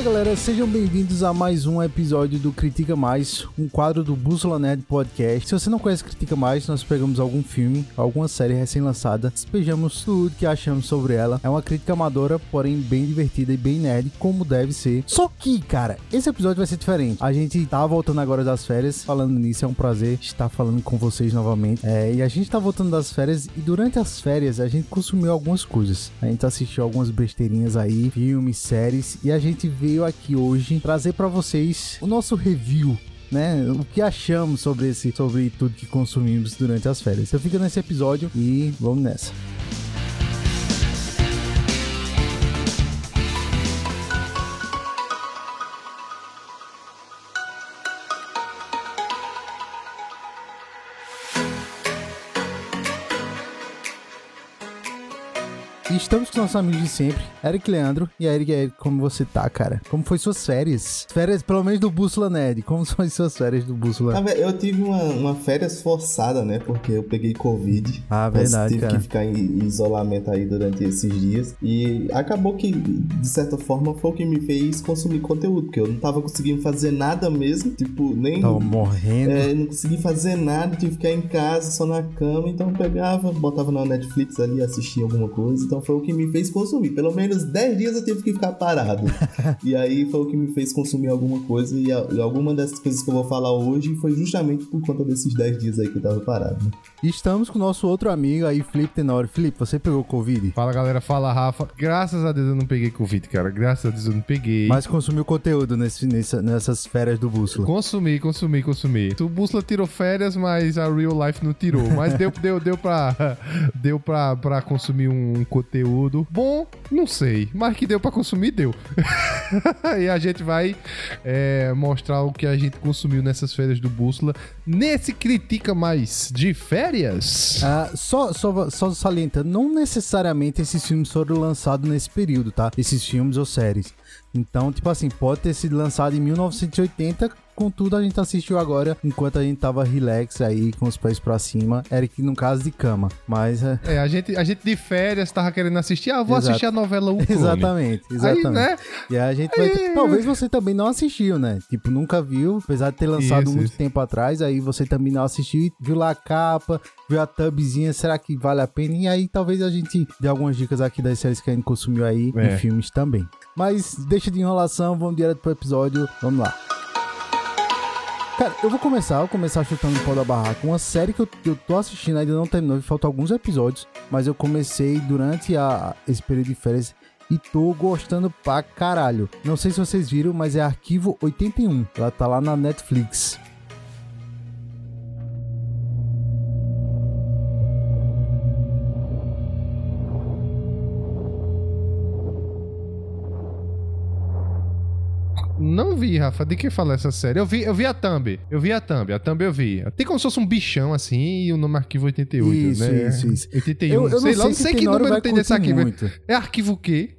Fala galera, sejam bem-vindos a mais um episódio do Critica Mais, um quadro do Bússola Nerd Podcast. Se você não conhece Critica Mais, nós pegamos algum filme, alguma série recém-lançada, despejamos tudo que achamos sobre ela. É uma crítica amadora, porém bem divertida e bem nerd, como deve ser. Só que, cara, esse episódio vai ser diferente. A gente tá voltando agora das férias, falando nisso, é um prazer estar falando com vocês novamente. É, e a gente tá voltando das férias e durante as férias a gente consumiu algumas coisas. A gente assistiu algumas besteirinhas aí, filmes, séries, e a gente veio aqui hoje trazer para vocês o nosso review né? O que achamos sobre esse, sobre tudo que consumimos durante as férias. Então fica nesse episódio e vamos nessa. E estamos com nossos amigos de sempre, Eric Leandro. E Eric, Eric, como você tá, cara? Como foi suas férias? Férias, pelo menos do Bússola Nerd. Como foram suas férias do Bússola? Ah, eu tive uma, uma férias forçada, né? Porque eu peguei Covid. Ah, verdade, tive cara. que ficar em isolamento aí durante esses dias. E acabou que, de certa forma, foi o que me fez consumir conteúdo. Porque eu não tava conseguindo fazer nada mesmo. Tipo, nem... Tava morrendo. É, não consegui fazer nada, tive que ficar em casa, só na cama. Então eu pegava, botava na Netflix ali, assistia alguma coisa. Então foi o que me fez consumir. Pelo menos 10 dias eu tive que ficar parado. e aí foi o que me fez consumir alguma coisa. E, a, e alguma dessas coisas que eu vou falar hoje foi justamente por conta desses 10 dias aí que eu tava parado. né? Estamos com o nosso outro amigo aí, Felipe Tenório. Felipe, você pegou Covid? Fala galera, fala Rafa. Graças a Deus eu não peguei Covid, cara. Graças a Deus eu não peguei. Mas consumiu conteúdo nesse, nessa- nessas férias do Bússola. Consumi, consumi, consumi. O Bússola tirou férias, mas a Real Life não tirou. Mas deu, deu, deu pra. Deu pra, pra consumir um conteúdo. Bom, não sei. Mas que deu pra consumir, deu. e a gente vai é, mostrar o que a gente consumiu nessas férias do Bússola. Nesse Critica Mais de férias. Ah, só, só, só salientando, não necessariamente esses filmes foram lançados nesse período, tá? Esses filmes ou séries. Então, tipo assim, pode ter sido lançado em 1980, contudo a gente assistiu agora enquanto a gente tava relax aí, com os pés pra cima. Eric, no caso de cama. Mas, é, É, a gente, a gente de férias tava querendo assistir. Ah, vou Exato. assistir a novela O Clone. exatamente, exatamente. Aí, né? E aí a gente vai ter... Talvez você também não assistiu, né? Tipo, nunca viu, apesar de ter lançado Isso, muito isso. tempo atrás, aí você também não assistiu, viu lá a capa, viu a tubzinha, será que vale a pena? E aí talvez a gente dê algumas dicas aqui das séries que a gente consumiu aí É. e filmes também. Mas deixa de enrolação, vamos direto pro episódio, vamos lá. Cara, eu vou começar, eu vou começar chutando o pau da barraca. Uma série que eu, eu tô assistindo ainda não terminou, faltam alguns episódios, mas eu comecei durante a, esse período de férias e tô gostando pra caralho. Não sei se vocês viram, mas é Arquivo 81. Ela tá lá na Netflix. Vi, Rafa. De que fala essa série? Eu vi, eu vi a Thumb. Eu vi a Thumb. A Thumb eu vi. Tem como se fosse um bichão assim e o nome Arquivo 88, Isso, né? isso, isso. 81. Eu, eu sei não lá, sei não se sei que número tem desse arquivo. muito. É arquivo o quê?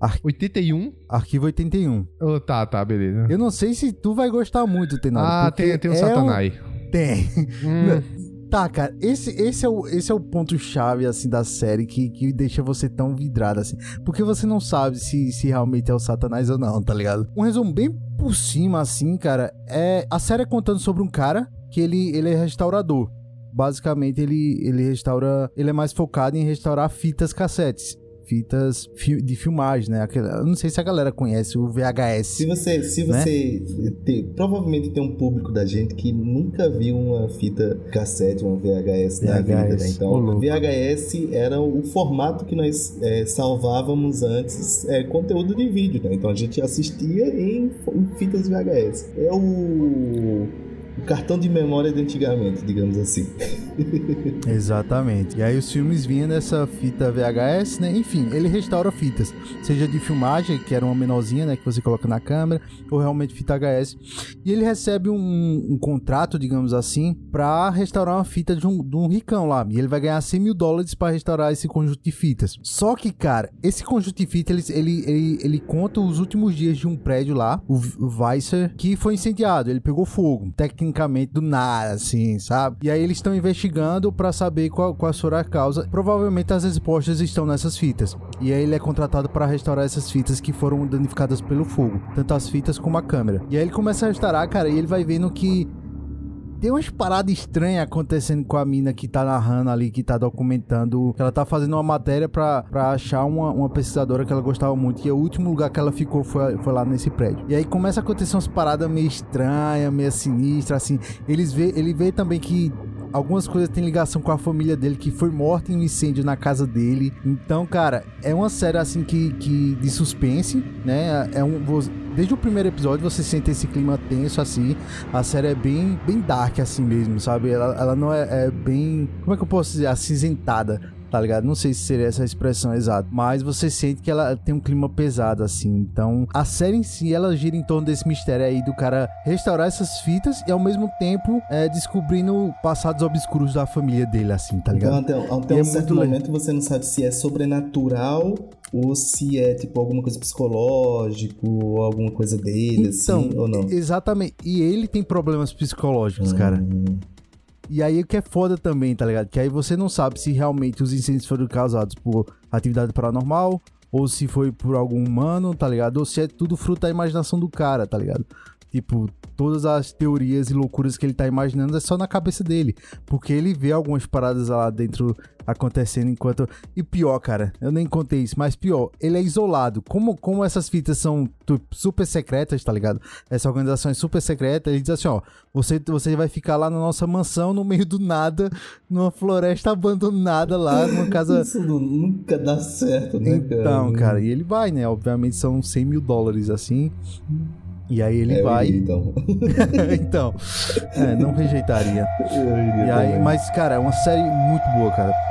Ar- 81? Arquivo 81. Oh, tá, tá, beleza. Eu não sei se tu vai gostar muito, Tenório. ah, tem, tem um é Satanás. Tem. Hum, Tá, cara, esse, esse, é o, esse é o ponto-chave, assim, da série que, que deixa você tão vidrado, assim. Porque você não sabe se, se realmente é o Satanás ou não, tá ligado? Um resumo bem por cima, assim, cara, é... A série é contando sobre um cara que ele, ele é restaurador. Basicamente, ele, ele restaura... Ele é mais focado em restaurar fitas cassetes. Fitas fi- de filmagem, né? Eu não sei se a galera conhece o VHS. Se você, se Né? você tem- provavelmente tem um público da gente que nunca viu uma fita cassete, uma VHS, na VHS, vida, né? Então, louco. VHS era o formato que nós é, salvávamos antes, é, conteúdo de vídeo, né? Então a gente assistia em, em fitas VHS. É o, cartão de memória de antigamente, digamos assim. Exatamente. E aí os filmes vinham nessa fita VHS, né? Enfim, ele restaura fitas, seja de filmagem, que era uma menorzinha, né, que você coloca na câmera, ou realmente fita HS. E ele recebe um, um contrato, digamos assim, pra restaurar uma fita de um, de um ricão lá. E ele vai ganhar 100 mil dólares pra restaurar esse conjunto de fitas. Só que, cara, esse conjunto de fitas, ele, ele, ele, ele conta os últimos dias de um prédio lá, o Weiser, que foi incendiado. Ele pegou fogo, tecnicamente do nada, assim, sabe? E aí eles estão investigando investigando para saber qual, qual será a causa. Provavelmente as respostas estão nessas fitas. E aí ele é contratado para restaurar essas fitas que foram danificadas pelo fogo, tanto as fitas como a câmera. E aí ele começa a restaurar, cara, e ele vai vendo que tem umas paradas estranhas acontecendo com a mina que tá narrando ali, que tá documentando. Ela tá fazendo uma matéria pra, pra achar uma, uma pesquisadora que ela gostava muito. E o último lugar que ela ficou foi, foi lá nesse prédio. E aí começa a acontecer umas paradas meio estranhas, meio sinistras, assim. Eles vê, ele vê também que algumas coisas têm ligação com a família dele que foi morta em um incêndio na casa dele. Então, cara, é uma série assim que, que de suspense, né? É um desde o primeiro episódio você sente esse clima tenso assim. A série é bem bem dark assim mesmo, sabe? Ela, ela não é, é bem, como é que eu posso dizer, acinzentada tá ligado? Não sei se seria essa expressão exata, mas você sente que ela tem um clima pesado, assim. Então, a série em si, ela gira em torno desse mistério aí do cara restaurar essas fitas e ao mesmo tempo é, descobrindo passados obscuros da família dele, assim, tá ligado? Então, até, até um é certo momento você não sabe se é sobrenatural ou se é tipo alguma coisa psicológico ou alguma coisa dele, então, assim, ou não. Exatamente. E ele tem problemas psicológicos, hum. cara. E aí o que é foda também, tá ligado? Que aí você não sabe se realmente os incêndios foram causados por atividade paranormal ou se foi por algum humano, tá ligado? Ou se é tudo fruto da imaginação do cara, tá ligado? Tipo, todas as teorias e loucuras que ele tá imaginando é só na cabeça dele. Porque ele vê algumas paradas lá dentro acontecendo enquanto. E pior, cara, eu nem contei isso, mas pior, ele é isolado. Como, como essas fitas são super secretas, tá ligado? Essa organização é super secreta, ele diz assim: ó, você, você vai ficar lá na nossa mansão, no meio do nada, numa floresta abandonada lá, numa casa. Isso nunca dá certo, né, cara? Então, cara, e ele vai, né? Obviamente são 100 mil dólares assim. E aí ele é, vai. Iria, então. então. É, não rejeitaria. e aí, mas, cara, é uma série muito boa, cara.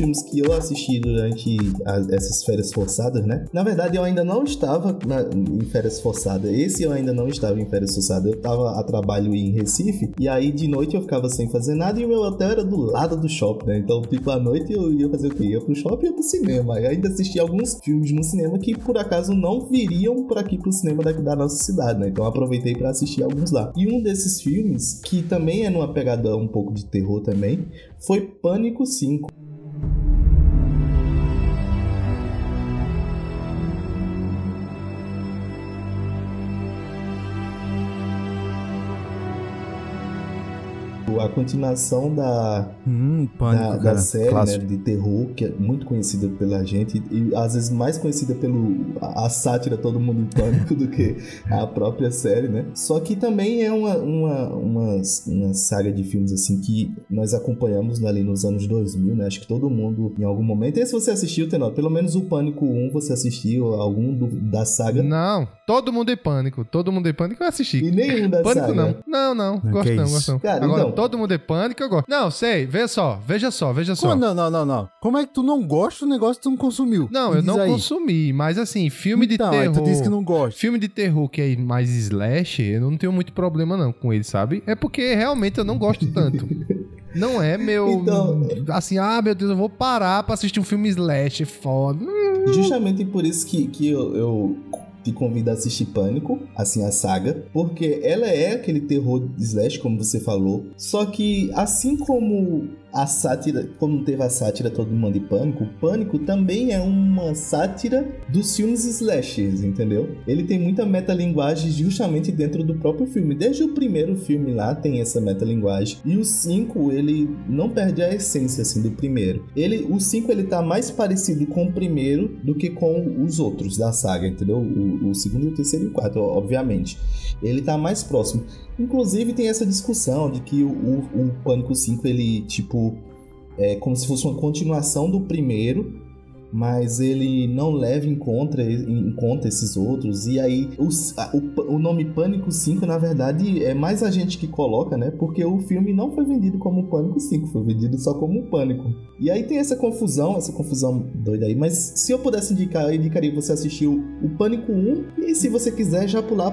Filmes que eu assisti durante a, essas férias forçadas, né? Na verdade, eu ainda não estava na, em férias forçadas. Esse eu ainda não estava em férias forçadas. Eu estava a trabalho em Recife e aí de noite eu ficava sem fazer nada e o meu hotel era do lado do shopping, né? Então, tipo, à noite eu ia fazer o quê? Ia pro shopping e ia pro cinema. E ainda assisti alguns filmes no cinema que por acaso não viriam por aqui pro cinema daqui da nossa cidade, né? Então aproveitei para assistir alguns lá. E um desses filmes, que também é numa pegada um pouco de terror também, foi Pânico 5. Thank you. A continuação da, hum, pânico, da, da, série né, de terror, que é muito conhecida pela gente, e às vezes mais conhecida pelo a, a sátira Todo Mundo em Pânico do que a própria série, né? Só que também é uma, uma, uma, uma saga de filmes assim que nós acompanhamos ali nos anos 2000, né? Acho que todo mundo em algum momento. E se você assistiu, Tenor, pelo menos o Pânico 1 você assistiu, algum do, da saga? Não, Todo Mundo em Pânico. Todo Mundo em Pânico eu assisti. E nenhum da Pânico saga? não. Não, não. não gosto não, gosto não. Cara, Agora, então... Todo Mundo em Pânico eu gosto. Não, sei. Veja só. Veja só, veja só. Não, não, não, não. Como é que tu não gosta do negócio que tu não consumiu? Não, eu não aí. consumi. Mas assim, filme então, de terror... tu disse que não gosta. Filme de terror que é mais slash, eu não tenho muito problema não com ele, sabe? É porque realmente eu não gosto tanto. Não é meu. Então, assim, ah, meu Deus, eu vou parar pra assistir um filme slash, foda. Justamente por isso que, que eu, eu te convido a assistir Pânico, assim, a saga, porque ela é aquele terror slash, como você falou, só que assim como a sátira, como teve a sátira Todo Mundo em Pânico, Pânico também é uma sátira dos filmes slashers, entendeu? Ele tem muita metalinguagem justamente dentro do próprio filme. Desde o primeiro filme lá tem essa metalinguagem. E o 5, ele não perde a essência assim do primeiro. Ele, o 5 ele tá mais parecido com o primeiro do que com os outros da saga, entendeu? O, o segundo, o terceiro e o quarto, obviamente. Ele tá mais próximo. Inclusive tem essa discussão de que o, o, o Pânico 5 ele tipo é como se fosse uma continuação do primeiro, mas ele não leva em conta, em conta esses outros. E aí, a, o, o, nome Pânico 5, na verdade, é mais a gente que coloca, né? Porque o filme não foi vendido como Pânico 5, foi vendido só como Pânico. E aí tem essa confusão, essa confusão doida aí. Mas se eu pudesse indicar, eu indicaria você assistir o, o Pânico 1 e se você quiser já pular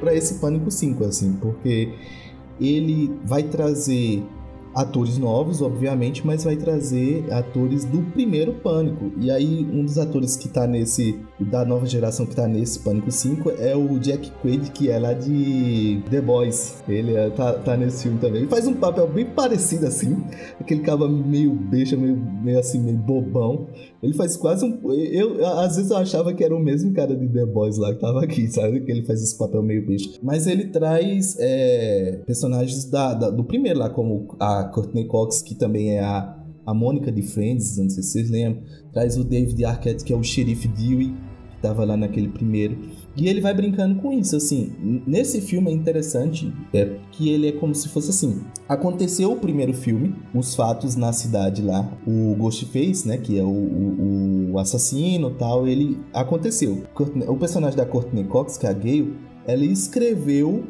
para esse Pânico 5, assim, porque ele vai trazer atores novos, obviamente, mas vai trazer atores do primeiro Pânico. E aí, um dos atores que tá nesse, da nova geração que tá nesse Pânico 5 é o Jack Quaid, que é lá de The Boys. Ele é, tá, tá nesse filme também. Ele faz um papel bem parecido assim, aquele cara meio beixa, meio, meio assim, meio bobão. Ele faz quase um. Eu, às vezes eu achava que era o mesmo cara de The Boys lá que tava aqui, sabe? Que ele faz esse papel meio beijo. Mas ele traz é, personagens da, da, do primeiro lá, como a Courtney Cox, que também é a, a Mônica de Friends, não sei se vocês lembram. Traz o David Arquette, que é o xerife Dewey, que tava lá naquele primeiro. E ele vai brincando com isso, assim. Nesse filme é interessante é, que ele é como se fosse assim. Aconteceu o primeiro filme, os fatos na cidade lá, o Ghostface, né, que é o, o, o assassino tal, ele aconteceu. O personagem da Courtney Cox, que é a Gale, ela escreveu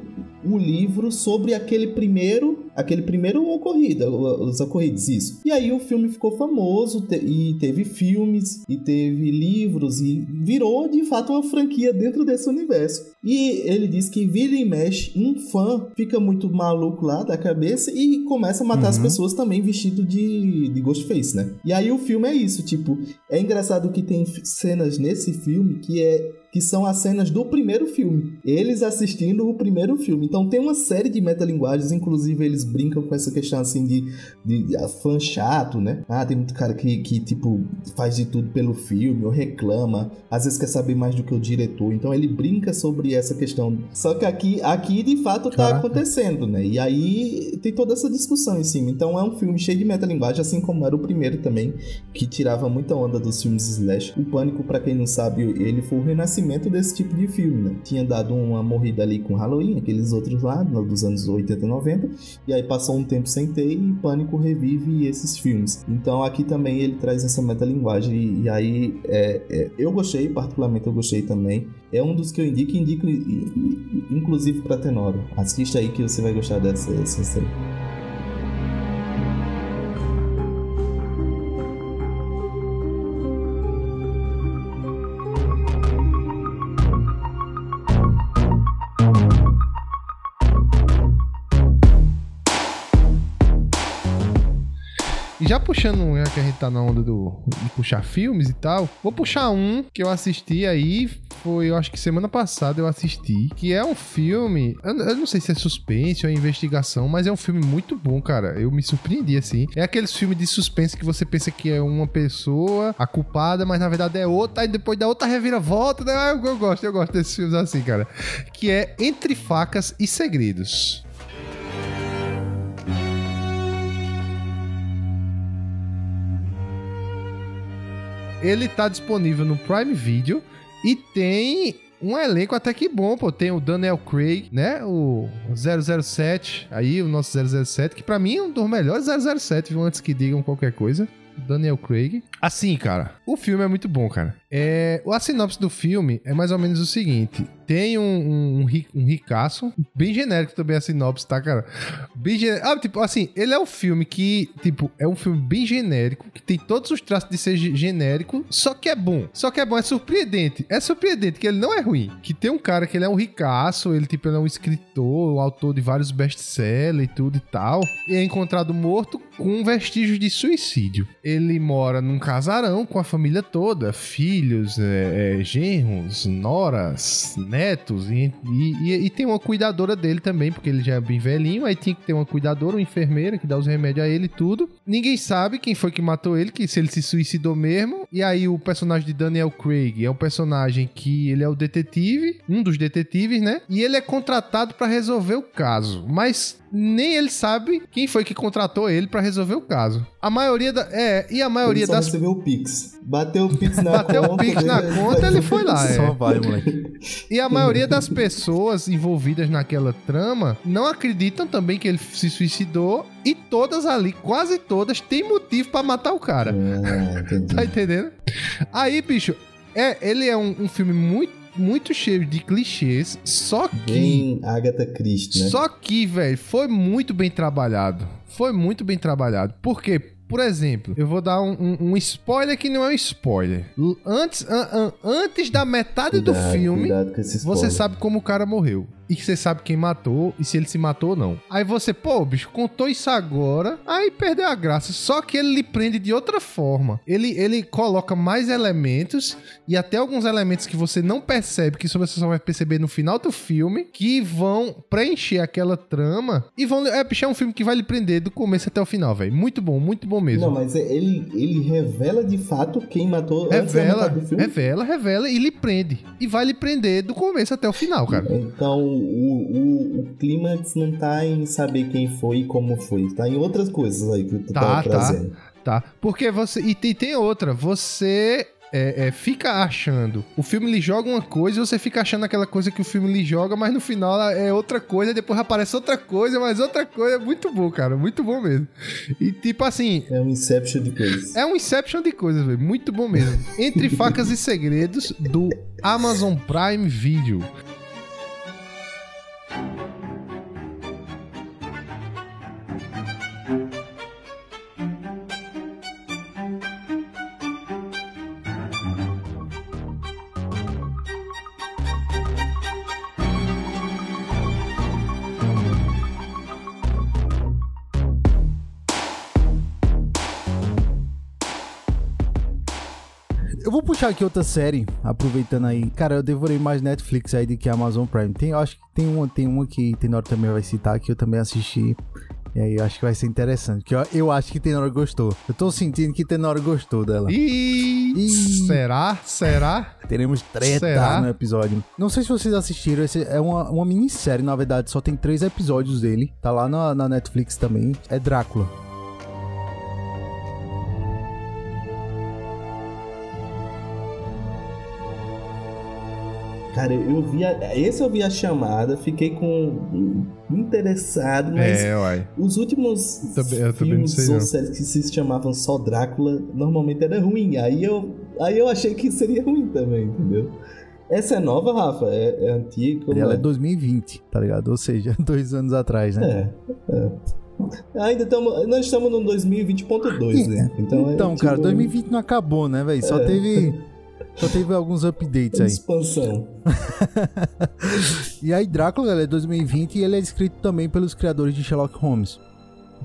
o livro sobre aquele primeiro aquele primeiro ocorrido, os ocorridos, isso. E aí o filme ficou famoso te, e teve filmes e teve livros e virou de fato uma franquia dentro desse universo. E ele diz que vira e mexe, um fã fica muito maluco lá da cabeça e começa a matar uhum. as pessoas também vestido de, de Ghostface, né? E aí o filme é isso, tipo, é engraçado que tem cenas nesse filme que é que são as cenas do primeiro filme. Eles assistindo o primeiro filme. Então tem uma série de metalinguagens, inclusive eles brincam com essa questão assim de, de, de fã chato, né? Ah, tem muito cara que, que, tipo, faz de tudo pelo filme, ou reclama, às vezes quer saber mais do que o diretor. Então ele brinca sobre essa questão. Só que aqui, aqui de fato tá Caraca. acontecendo, né? E aí tem toda essa discussão em cima. Então é um filme cheio de metalinguagem, assim como era o primeiro também, que tirava muita onda dos filmes slash. O Pânico, para quem não sabe, ele foi o renascimento renascimento desse tipo de filme, né? Tinha dado uma morrida ali com Halloween, aqueles outros lá, dos anos 80 e 90, e aí passou um tempo sem ter e Pânico revive esses filmes. Então aqui também ele traz essa metalinguagem e, e aí é, é, eu gostei, particularmente eu gostei também. É um dos que eu indico, indico inclusive para Tenoro. Assista aí que você vai gostar dessa, dessa série. Puxando, já que a gente tá na onda do, de puxar filmes e tal, vou puxar um que eu assisti aí, foi, eu acho que semana passada eu assisti, que é um filme, eu, eu não sei se é suspense ou é investigação, mas é um filme muito bom, cara. Eu me surpreendi, assim. É aqueles filmes de suspense que você pensa que é uma pessoa a culpada, mas na verdade é outra, e depois da outra reviravolta, né? Eu, eu gosto, eu gosto desses filmes assim, cara. Que é Entre Facas e Segredos. Ele tá disponível no Prime Video e tem um elenco até que bom, pô. Tem o Daniel Craig, né? O 007, aí o nosso 007, que para mim é um dos melhores 007, viu? Antes que digam qualquer coisa. Daniel Craig. Assim, cara, o filme é muito bom, cara. É, a sinopse do filme é mais ou menos o seguinte: tem um, um, um ricaço, bem genérico também a sinopse, tá, cara? Bem genérico. Ah, tipo, assim, ele é um filme que, tipo, é um filme bem genérico, que tem todos os traços de ser genérico, só que é bom. Só que é bom, é surpreendente. É surpreendente que ele não é ruim. Que tem um cara que ele é um ricaço, ele, tipo, ele é um escritor, um autor de vários best-sellers e tudo e tal. E é encontrado morto com vestígios de suicídio. Ele mora num casarão com a família toda, filhos, é, é, genros, noras, netos, e, e, e, tem uma cuidadora dele também, porque ele já é bem velhinho, aí tinha que ter uma cuidadora, uma enfermeira que dá os remédios a ele e tudo. Ninguém sabe quem foi que matou ele, que se ele se suicidou mesmo. E aí o personagem de Daniel Craig é um personagem que ele é o detetive, um dos detetives, né? E ele é contratado para resolver o caso, mas nem ele sabe quem foi que contratou ele para resolver o caso. A maioria da é, e a maioria ele só das recebeu o Pix. Bateu o Pix na Bateu conta. Bateu o Pix na conta, ele foi lá, é. Só vai, moleque. E a maioria das pessoas envolvidas naquela trama não acreditam também que ele se suicidou e todas ali, quase todas, têm motivo para matar o cara. É, tá entendendo? Aí, bicho, é, ele é um, um filme muito muito cheio de clichês, só que. Bem Agatha Christie, né? Só que, velho, foi muito bem trabalhado. Foi muito bem trabalhado. Por quê? por exemplo, eu vou dar um, um, um spoiler que não é um spoiler. Antes, an- an- antes da metade do Cuidado, filme, com esse você sabe como o cara morreu. E que você sabe quem matou e se ele se matou ou não. Aí você, pô, bicho, contou isso agora, aí perdeu a graça. Só que ele lhe prende de outra forma. Ele, ele coloca mais elementos e até alguns elementos que você não percebe, que você só vai perceber no final do filme, que vão preencher aquela trama e vão. É, bicho, é um filme que vai lhe prender do começo até o final, velho. Muito bom, muito bom mesmo. Não, mas ele, ele revela de fato quem matou antes Revela, metade do filme. revela, revela e lhe prende. E vai lhe prender do começo até o final, cara. Então o, o, o clímax não tá em saber quem foi e como foi. Tá em outras coisas aí que tu Tá, tá. trazendo. Tá? Porque você. E tem, tem outra, você. é, é, fica achando. O filme lhe joga uma coisa e você fica achando aquela coisa que o filme lhe joga, mas no final é outra coisa, depois aparece outra coisa, mas outra coisa. É muito bom, cara. Muito bom mesmo. E tipo assim, É um Inception de coisas. é um Inception de coisas, velho. Muito bom mesmo. Entre Facas e Segredos, do Amazon Prime Video. Eu puxar aqui outra série, aproveitando aí. Cara, eu devorei mais Netflix aí do que Amazon Prime. Tem, eu acho que tem uma, tem uma que Tenor também vai citar, que eu também assisti. E aí eu acho que vai ser interessante. Que eu, eu acho que Tenor gostou. Eu tô sentindo que Tenor gostou dela. Ih. Será? Será? Teremos treta Será? no episódio. Não sei se vocês assistiram, esse é uma, uma minissérie, na verdade, só tem três episódios dele. Tá lá na, na Netflix também. É Drácula. Cara, eu vi a, esse eu vi a chamada, fiquei com interessado, mas É, uai. os últimos Também- eu também não filmes sei, ou séries que se chamavam só Drácula, normalmente era ruim. Aí eu, aí eu achei que seria ruim também, entendeu? Essa é nova, Rafa? É, é antiga? Ela é é? 2020, tá ligado? Ou seja, dois anos atrás, né? É, é. Ainda estamos. Nós estamos no 2020.2, né? Então, é, Então, tipo, cara, 2020 não acabou, né, velho? Só teve. Só teve alguns updates aí. Expansão. E aí, Drácula é 2020 e ele é escrito também pelos criadores de Sherlock Holmes.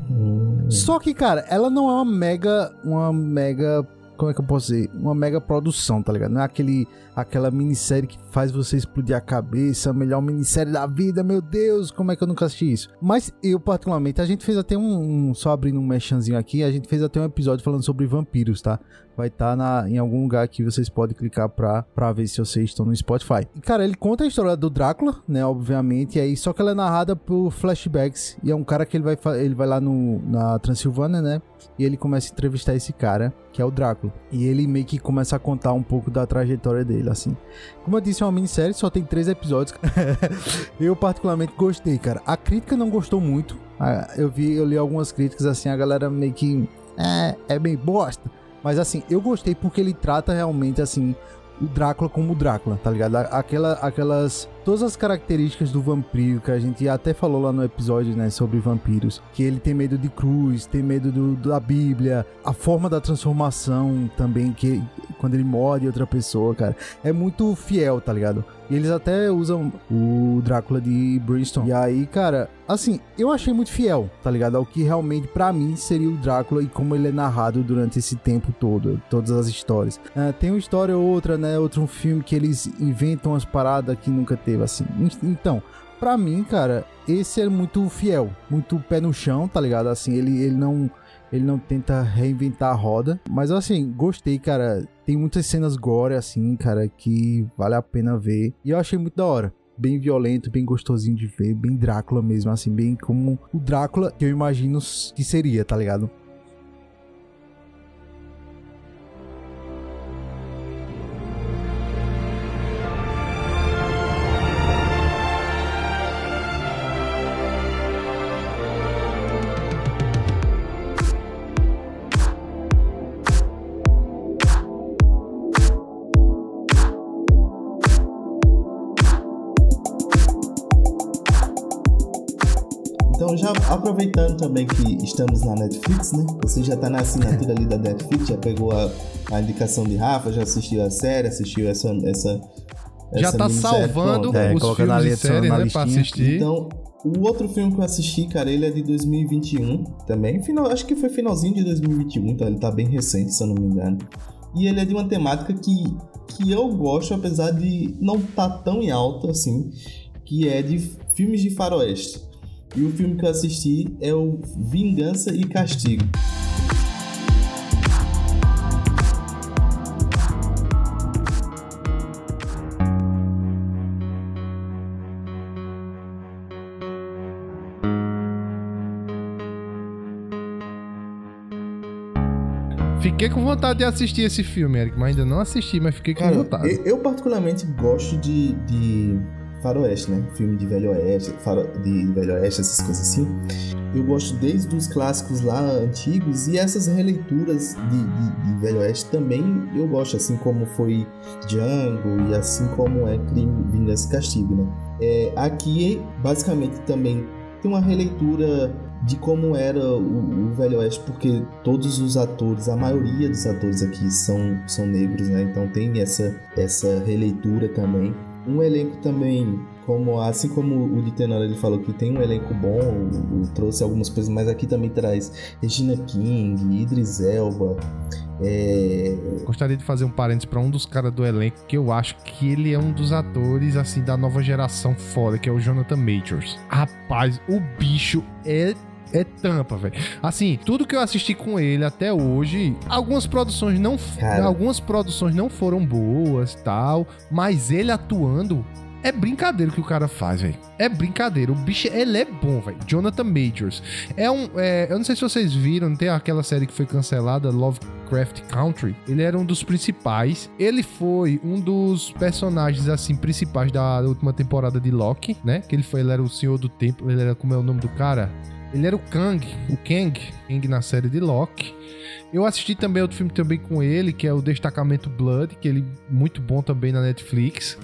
Hum. Só que, cara, ela não é uma mega. Uma mega. Como é que eu posso dizer? Uma mega produção, tá ligado? Não é aquele, aquela minissérie que faz você explodir a cabeça, a melhor minissérie da vida, meu Deus, como é que eu nunca assisti isso? Mas eu, particularmente, a gente fez até um. um- só abrindo um mechanzinho aqui, a gente fez até um episódio falando sobre vampiros, tá? Vai estar em algum lugar que vocês podem clicar pra, pra ver se vocês estão no Spotify. E, cara, ele conta a história do Drácula, né? Obviamente, e aí, só que ela é narrada por flashbacks. E é um cara que ele vai, ele vai lá no, na Transilvânia, né? E ele começa a entrevistar esse cara, que é o Drácula. E ele meio que começa a contar um pouco da trajetória dele, assim. Como eu disse, é uma minissérie, só tem três episódios. eu particularmente gostei, cara. A crítica não gostou muito. Ah, Eu vi, eu li algumas críticas, assim, a galera meio que... É, é bem bosta. Mas assim, eu gostei porque ele trata realmente, assim, o Drácula como o Drácula, tá ligado? Aquela, aquelas. Todas as características do vampiro que a gente até falou lá no episódio, né, sobre vampiros. Que ele tem medo de cruz, tem medo do, da Bíblia, a forma da transformação também, que quando ele morre outra pessoa, cara. É muito fiel, tá ligado? E eles até usam o Drácula de Bristol. E aí, cara, assim, eu achei muito fiel, tá ligado? Ao que realmente, pra mim, seria o Drácula e como ele é narrado durante esse tempo todo, todas as histórias. Ah, tem uma história ou outra, né? Outro um filme que eles inventam umas paradas que nunca teve, assim. Então, pra mim, cara, esse é muito fiel, muito pé no chão, tá ligado? Assim, ele, ele não. Ele não tenta reinventar a roda. Mas assim, gostei, cara. Tem muitas cenas gore, assim, cara, que vale a pena ver. E eu achei muito da hora. Bem violento, bem gostosinho de ver, bem Drácula mesmo, assim, bem como o Drácula que eu imagino que seria, tá ligado? Também que estamos na Netflix, né? Você já tá na assinatura ali da Netflix, já pegou a, a indicação de Rafa, já assistiu a série, assistiu essa. essa já tá salvando é, os filmes de série, né, pra assistir. Então, o outro filme que eu assisti, cara, ele é de 2021 também. Final, acho que foi finalzinho de 2021, então ele tá bem recente, se eu não me engano. E ele é de uma temática que, que eu gosto, apesar de não estar tá tão em alta assim, que é de filmes de faroeste. E o filme que eu assisti é o Vingança e Castigo. Fiquei com vontade de assistir esse filme, Eric, mas ainda não assisti, mas fiquei com Cara, vontade. Eu, eu, particularmente gosto de, de faroeste, né? Filme de velho oeste, faro, de velho oeste, essas coisas assim. Eu gosto desde os clássicos lá antigos e essas releituras de, de, de velho oeste também eu gosto, assim como foi Django e assim como é Crime, Vingança e Castigo, né? É, aqui, basicamente, também tem uma releitura de como era o, o, Velho Oeste, porque todos os atores, a maioria dos atores aqui são, são negros, né? Então tem essa, essa releitura também. Um elenco também, como assim como o de Tenor ele falou que tem um elenco bom, trouxe algumas coisas, mas aqui também traz Regina King, Idris Elba. É... Gostaria de fazer um parênteses para um dos caras do elenco que eu acho que ele é um dos atores assim da nova geração foda, que é o Jonathan Majors. Rapaz, o bicho é é tampa, velho. Assim, tudo que eu assisti com ele até hoje, algumas produções não, Cara. algumas produções não foram boas, tal, mas ele atuando é brincadeira o que o cara faz, velho. É brincadeira. O bicho, ele é bom, velho. Jonathan Majors. É um. É, eu não sei se vocês viram, tem aquela série que foi cancelada, Lovecraft Country. Ele era um dos principais. Ele foi um dos personagens, assim, principais da última temporada de Loki, né? Que ele foi, ele era o Senhor do Tempo. Ele era, como é o nome do cara? Ele era o Kang, o Kang, Kang na série de Loki. Eu assisti também outro filme também com ele, que é o Destacamento Blood, que ele muito bom também na Netflix.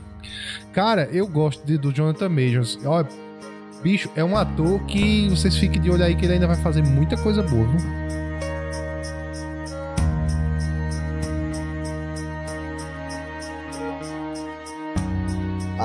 Cara, eu gosto de, do Jonathan Majors. Olha, bicho, é um ator que vocês fiquem de olho aí que ele ainda vai fazer muita coisa boa, viu?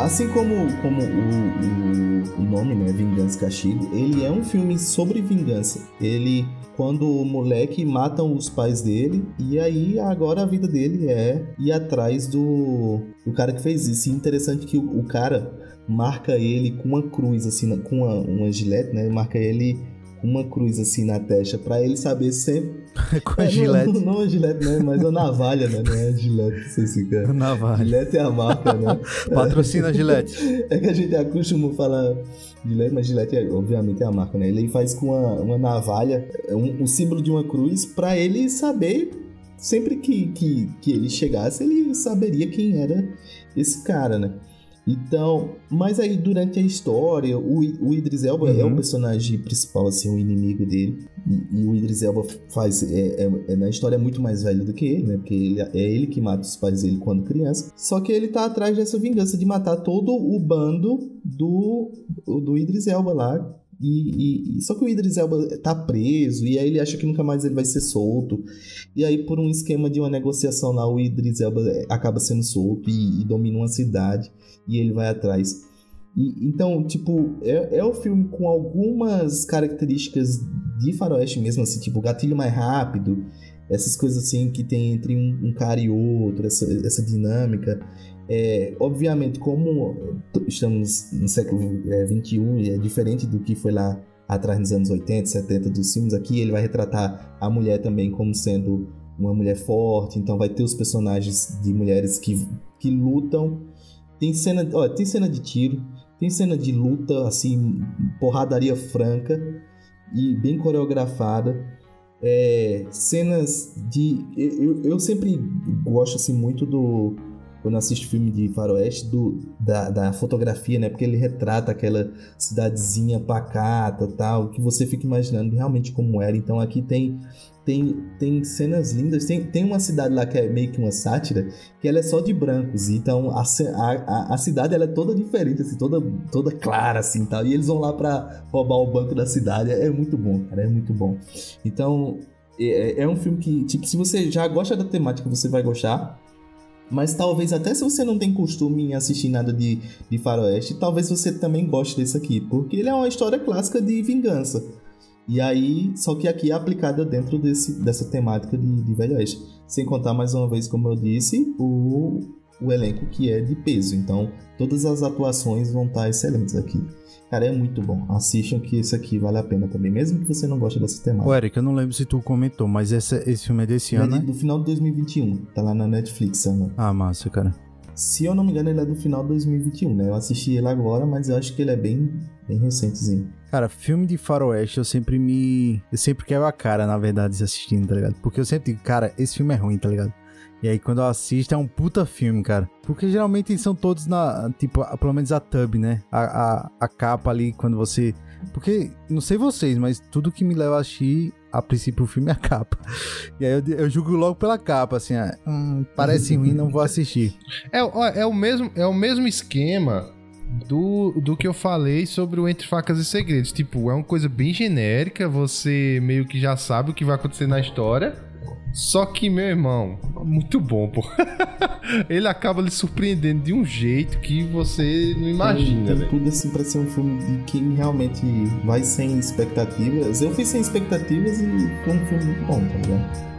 Assim como, como o, o, o nome, né, Vingança e Castigo, ele é um filme sobre vingança. Ele, quando o moleque matam os pais dele, e aí agora a vida dele é ir atrás do, do cara que fez isso. E interessante que o, o cara marca ele com uma cruz, assim, com uma, uma gilete, né? Marca ele uma cruz assim na testa para ele saber sempre. Com a é, gilete. Não, não a gilete, né? Mas a navalha, né? Não é a gilete, não sei se. Navalha. Gilete é a marca, né? Patrocina a gilete. É que a gente acostuma falar gilete, mas gilete é, obviamente é a marca, né? Ele faz com uma, uma navalha, é um, um símbolo de uma cruz, para ele saber. Sempre que, que, que ele chegasse, ele saberia quem era esse cara, né? Então, mas aí durante a história, o, o Idris Elba uhum. é o uhum. personagem principal, assim, o inimigo dele. E, e o Idris Elba faz, é, é, é, na história muito mais velho do que ele, né? Porque ele, é ele que mata os pais dele quando criança. Só que ele tá atrás dessa vingança de matar todo o bando do, do Idris Elba lá, e, e, só que o Idris Elba tá preso, e aí ele acha que nunca mais ele vai ser solto. E aí, por um esquema de uma negociação lá, o Idris Elba é, acaba sendo solto e, e domina uma cidade, e ele vai atrás. E, então, tipo, é, é o filme com algumas características de faroeste mesmo, assim, tipo, gatilho mais rápido, essas coisas assim que tem entre um, um cara e outro, essa, essa dinâmica. É, obviamente, como estamos no século XXI é, e é diferente do que foi lá atrás nos anos 80, 70 dos filmes, aqui ele vai retratar a mulher também como sendo uma mulher forte, então vai ter os personagens de mulheres que, que lutam. Tem cena, ó, tem cena de tiro, tem cena de luta, assim, porradaria franca e bem coreografada. É, cenas de. Eu, eu sempre gosto assim, muito do quando assisto filme de faroeste, do, da, da fotografia, né? Porque ele retrata aquela cidadezinha pacata tal, que você fica imaginando realmente como era. Então aqui tem tem, tem cenas lindas. Tem, tem uma cidade lá que é meio que uma sátira, que ela é só de brancos. Então a, a, a cidade ela é toda diferente, assim, toda, toda clara, assim tal. E eles vão lá pra roubar o banco da cidade. É, é muito bom, cara, é muito bom. Então, é, é um filme que, tipo, se você já gosta da temática, você vai gostar. Mas talvez até se você não tem costume em assistir nada de, de faroeste, talvez você também goste desse aqui. Porque ele é uma história clássica de vingança. E aí, só que aqui é aplicada dentro desse, dessa temática de, de Velho Oeste. Sem contar, mais uma vez, como eu disse, o, o elenco que é de peso. Então, todas as atuações vão estar excelentes aqui. Cara, é muito bom. Assistam que esse aqui vale a pena também, mesmo que você não goste dessa temática. Ô, Eric, eu não lembro se tu comentou, mas esse, esse filme é desse ano, é né? do final de 2021. Tá lá na Netflix, né? Ah, massa, cara. Se eu não me engano, ele é do final de 2021, né? Eu assisti ele agora, mas eu acho que ele é bem, bem recentezinho. Cara, filme de faroeste eu sempre me... Eu sempre quero a cara, na verdade, assistindo, tá ligado? Porque eu sempre digo, cara, esse filme é ruim, tá ligado? E aí quando eu assisto é um puta filme, cara. Porque geralmente são todos na. Tipo, pelo menos a tub, né? A, a, a capa ali, quando você. Porque, não sei vocês, mas tudo que me leva a assistir, a princípio, o filme é a capa. E aí eu, eu julgo logo pela capa, assim, ah, hum, parece ruim, não vou assistir. É, é, o mesmo, é o mesmo esquema do, do que eu falei sobre o Entre Facas e Segredos. Tipo, é uma coisa bem genérica, você meio que já sabe o que vai acontecer na história. Só que, meu irmão, muito bom, pô. Ele acaba lhe surpreendendo de um jeito que você não imagina. Tem tudo assim pra ser um filme de quem realmente vai sem expectativas. Eu fui sem expectativas e foi um filme muito bom, tá ligado?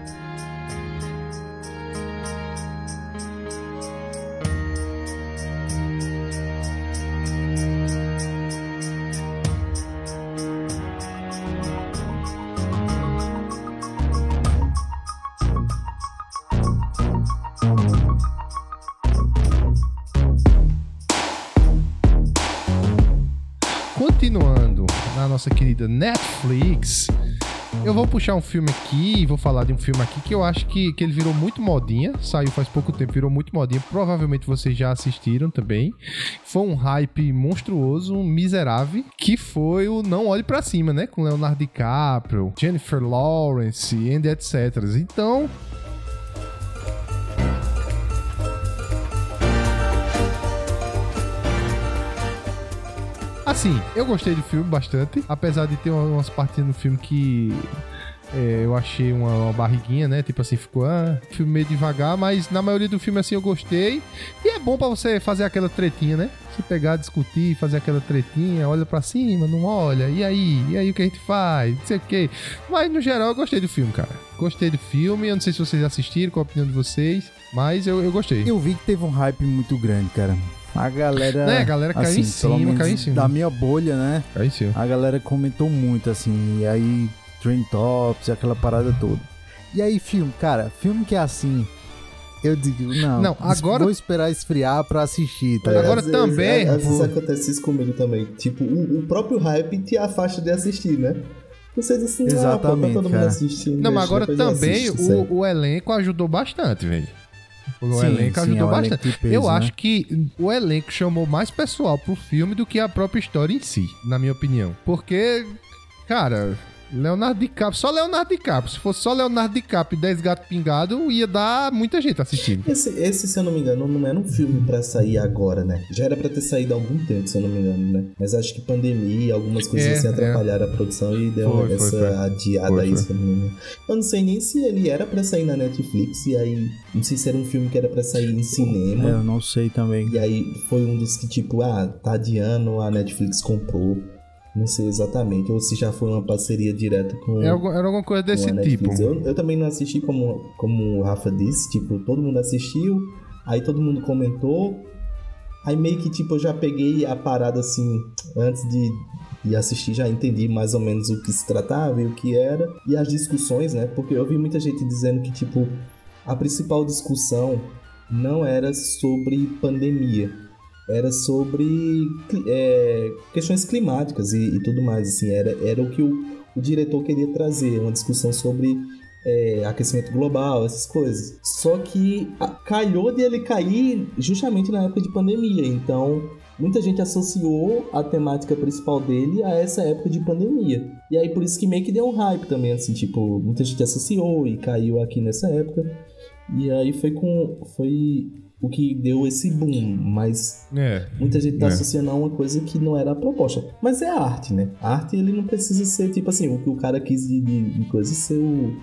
Vou puxar um filme aqui, vou falar de um filme aqui que eu acho que, que ele virou muito modinha, saiu faz pouco tempo, virou muito modinha, provavelmente vocês já assistiram também. Foi um hype monstruoso, miserável, que foi o Não Olhe para Cima, né? Com Leonardo DiCaprio, Jennifer Lawrence, e etc. Então, Assim, eu gostei do filme bastante, apesar de ter umas partes no filme que é, eu achei uma, uma, barriguinha, né? Tipo assim, ficou ah, filme meio devagar, mas na maioria do filme assim eu gostei. E é bom para você fazer aquela tretinha, né? Você pegar, discutir, fazer aquela tretinha, olha para cima, não olha, e aí? E aí o que a gente faz? Não sei o que. Mas no geral eu gostei do filme, cara. Gostei do filme, eu não sei se vocês assistiram, qual a opinião de vocês, mas eu, eu gostei. Eu vi que teve um hype muito grande, cara. A galera. Né, a galera caiu assim, em cima, caiu em cima. Da minha bolha, né? Caiu em cima. A galera comentou muito, assim. E aí, Train Tops, aquela parada toda. E aí, filme, cara, filme que é assim. Eu digo, não. Não, agora. Vou esperar esfriar pra assistir, tá Agora também. Às vezes acontece isso comigo também. Tipo, o, o próprio hype te afasta de assistir, né? Você diz assim, Exatamente, ah, pô, tá todo mundo assistindo. Não, mas agora também o, o elenco ajudou bastante, velho. O sim, elenco ajudou sim, bastante. Elenco peso, eu né? acho que o elenco chamou mais pessoal pro filme do que a própria história em si, na minha opinião. Porque, cara, Leonardo DiCaprio, só Leonardo DiCaprio. Se fosse só Leonardo DiCaprio e 10 gatos pingados, ia dar muita gente assistindo. Esse, esse, se eu não me engano, não era um filme pra sair agora, né? Já era pra ter saído há algum tempo, se eu não me engano, né? Mas acho que pandemia, algumas coisas é, assim atrapalharam é. a produção e deu foi, essa foi, foi. adiada aí, se eu não me engano. Eu não sei nem se ele era pra sair na Netflix e aí. Não sei se era um filme que era pra sair em cinema. É, eu não sei também. E aí foi um dos que, tipo, ah, tá adiando, a Netflix comprou. Não sei exatamente, ou se já foi uma parceria direta com. É, era alguma coisa desse tipo. Eu, eu também não assisti como, como o Rafa disse, tipo, todo mundo assistiu, aí todo mundo comentou. Aí meio que tipo, eu já peguei a parada assim, antes de, de assistir, já entendi mais ou menos o que se tratava e o que era. E as discussões, né? Porque eu vi muita gente dizendo que, tipo, a principal discussão não era sobre pandemia era sobre é, questões climáticas e, e, tudo mais. Assim, era, era o que o, o diretor queria trazer, uma discussão sobre é, aquecimento global, essas coisas. Só que a, calhou de ele cair justamente na época de pandemia. Então muita gente associou a temática principal dele a essa época de pandemia. E aí por isso que meio que deu um hype também, assim, tipo, muita gente associou e caiu aqui nessa época. E aí foi com. Foi o que deu esse boom, mas É. muita gente tá É. associando a uma coisa que não era a proposta. Mas é arte, né? A arte ele não precisa ser tipo assim, o que o cara quis de, de, de coisa ser o.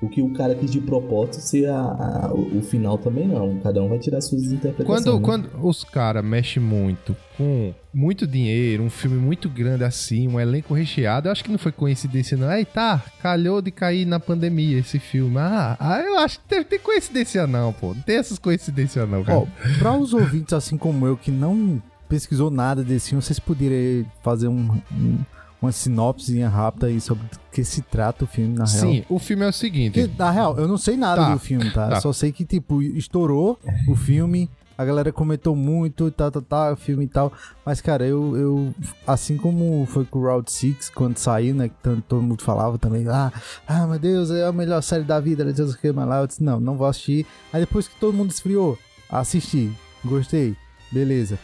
O que o cara quis de propósito ser a, a- o final também não. Cada um vai tirar suas interpretações. Quando, né? quando os caras mexem muito com muito dinheiro, um filme muito grande assim, um elenco recheado, eu acho que não foi coincidência, não. Aí tá, calhou de cair na pandemia esse filme. Ah, ah, eu acho que tem, coincidência, não, pô. Não tem essas coincidências, não, cara. Ó, pra os ouvintes assim como eu, que não pesquisou nada desse filme, vocês poderiam fazer um, um- uma sinopse rápida aí sobre o que se trata o filme, na real? Sim, o filme é o seguinte. Porque, na real, eu não sei nada Tá, do filme, tá? tá. Só sei que, tipo, estourou o filme, a galera comentou muito, tá, tá, tá, o filme e tal. Mas, cara, eu, eu assim como foi com o Route 6, quando saiu, né, que tanto- todo mundo falava também, ah, ah, meu Deus, é a melhor série da vida, sei o que, mas lá eu disse, não, não vou assistir. Aí depois que todo mundo esfriou, assisti, gostei, beleza.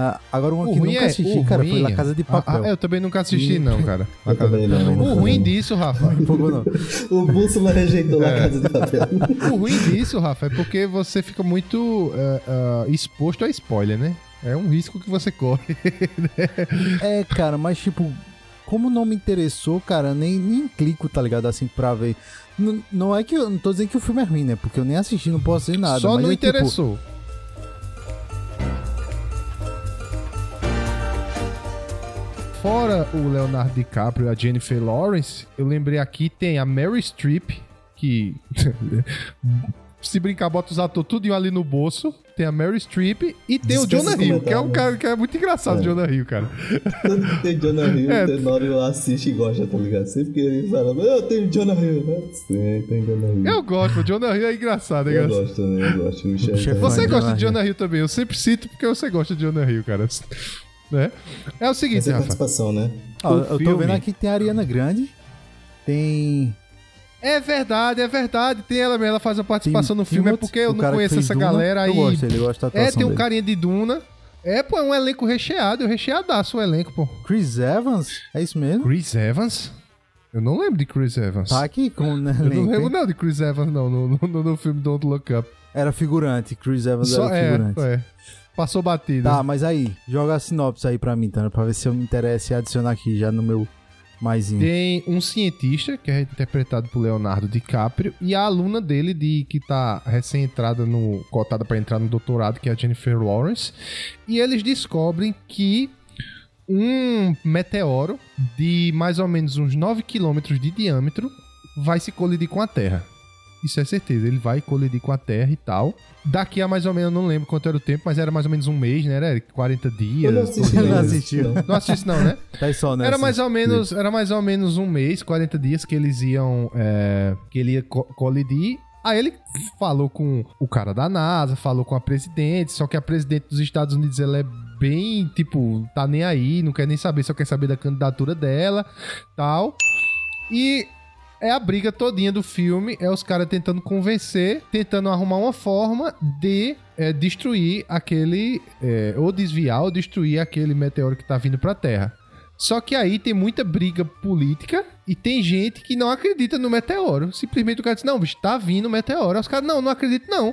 Ah, agora uma O que ruim nunca é- assisti, o cara, ruim foi La é- Casa de Ah, Papel. ah, eu também nunca assisti, não, cara. Eu também não, O não. ruim disso, Rafa. O Bússola rejeitou É. a casa de papel. O ruim disso, Rafa, é porque você fica muito eh, ah, exposto a spoiler, né? É um risco que você corre. É, cara, mas tipo, como não me interessou, cara, nem, nem clico, tá ligado? Assim, pra ver. N- não é que eu não tô dizendo que o filme é ruim, né? Porque eu nem assisti, não posso dizer nada. Só mas não é, tipo, Fora o Leonardo DiCaprio e a Jennifer Lawrence, eu lembrei aqui tem a Mary Streep, que se brincar, bota os atores tudo ali no bolso. Tem a Mary Streep e tem o Jonah Hill, que é um cara que é muito engraçado, É. Jonah Hill, cara. Tanto que tem Jonah Hill, É. o Tenório assiste e gosta, tá ligado? Sempre que ele fala, eu tenho Jonah Hill, né? Sim, tem Jonah Hill. Eu gosto, o Jonah Hill é engraçado, é Eu engraçado. gosto também, eu gosto. Michel. Você gosta de. Jonah Hill também, eu sempre cito porque você gosta de Jonah Hill, cara. Né? É o seguinte, Essa é participação, né? Ó, eu tô filme- vendo aqui que tem a Ariana Grande. Tem. É verdade, é verdade. Tem ela mesmo, ela faz a participação no tem filme, é porque eu não conheço essa Duna, galera aí. Eu gosto dele, eu gosto da É, tem um dele. carinha de Duna. É, pô, é um elenco recheado, recheadaço o elenco, pô. Chris Evans? É isso mesmo? Chris Evans? Eu não lembro de Chris Evans. Tá aqui com né, eu não lembro não de Chris Evans, não, no, no, no filme Don't Look Up. Era figurante, Chris Evans Só era é, figurante. é. Passou batido. Tá, mas aí, joga a sinopse aí pra mim, tá? Pra ver se eu me interesso e adicionar aqui já no meu maisinho. Tem um cientista, que é interpretado por Leonardo DiCaprio, e a aluna dele, de que tá recém-entrada no. cotada pra entrar no doutorado, que é a Jennifer Lawrence. E eles descobrem que um meteoro de mais ou menos uns 9 quilômetros de diâmetro vai se colidir com a Terra. Isso é certeza, ele vai colidir com a Terra e tal. Daqui a mais ou menos, não lembro quanto era o tempo, mas era mais ou menos um mês, né? Era 40 dias. Eu não assisti. Não ainda, assistiu. não. Não assiste não, né? Tá só, né? Era assim, mais ou menos, era mais ou menos um mês, 40 dias que eles iam, é, que ele ia co- colidir. Aí ele falou com o cara da NASA, falou com a presidente, só que a presidente dos Estados Unidos ela é bem, tipo, tá nem aí, não quer nem saber, só quer saber da candidatura dela, tal. E é a briga todinha do filme, é os caras tentando convencer, tentando arrumar uma forma de é, destruir aquele, é, ou desviar ou destruir aquele meteoro que tá vindo pra Terra. Só que aí tem muita briga política e tem gente que não acredita no meteoro. Simplesmente o cara diz, não, bicho, tá vindo o meteoro. Os caras, não, não acredito não.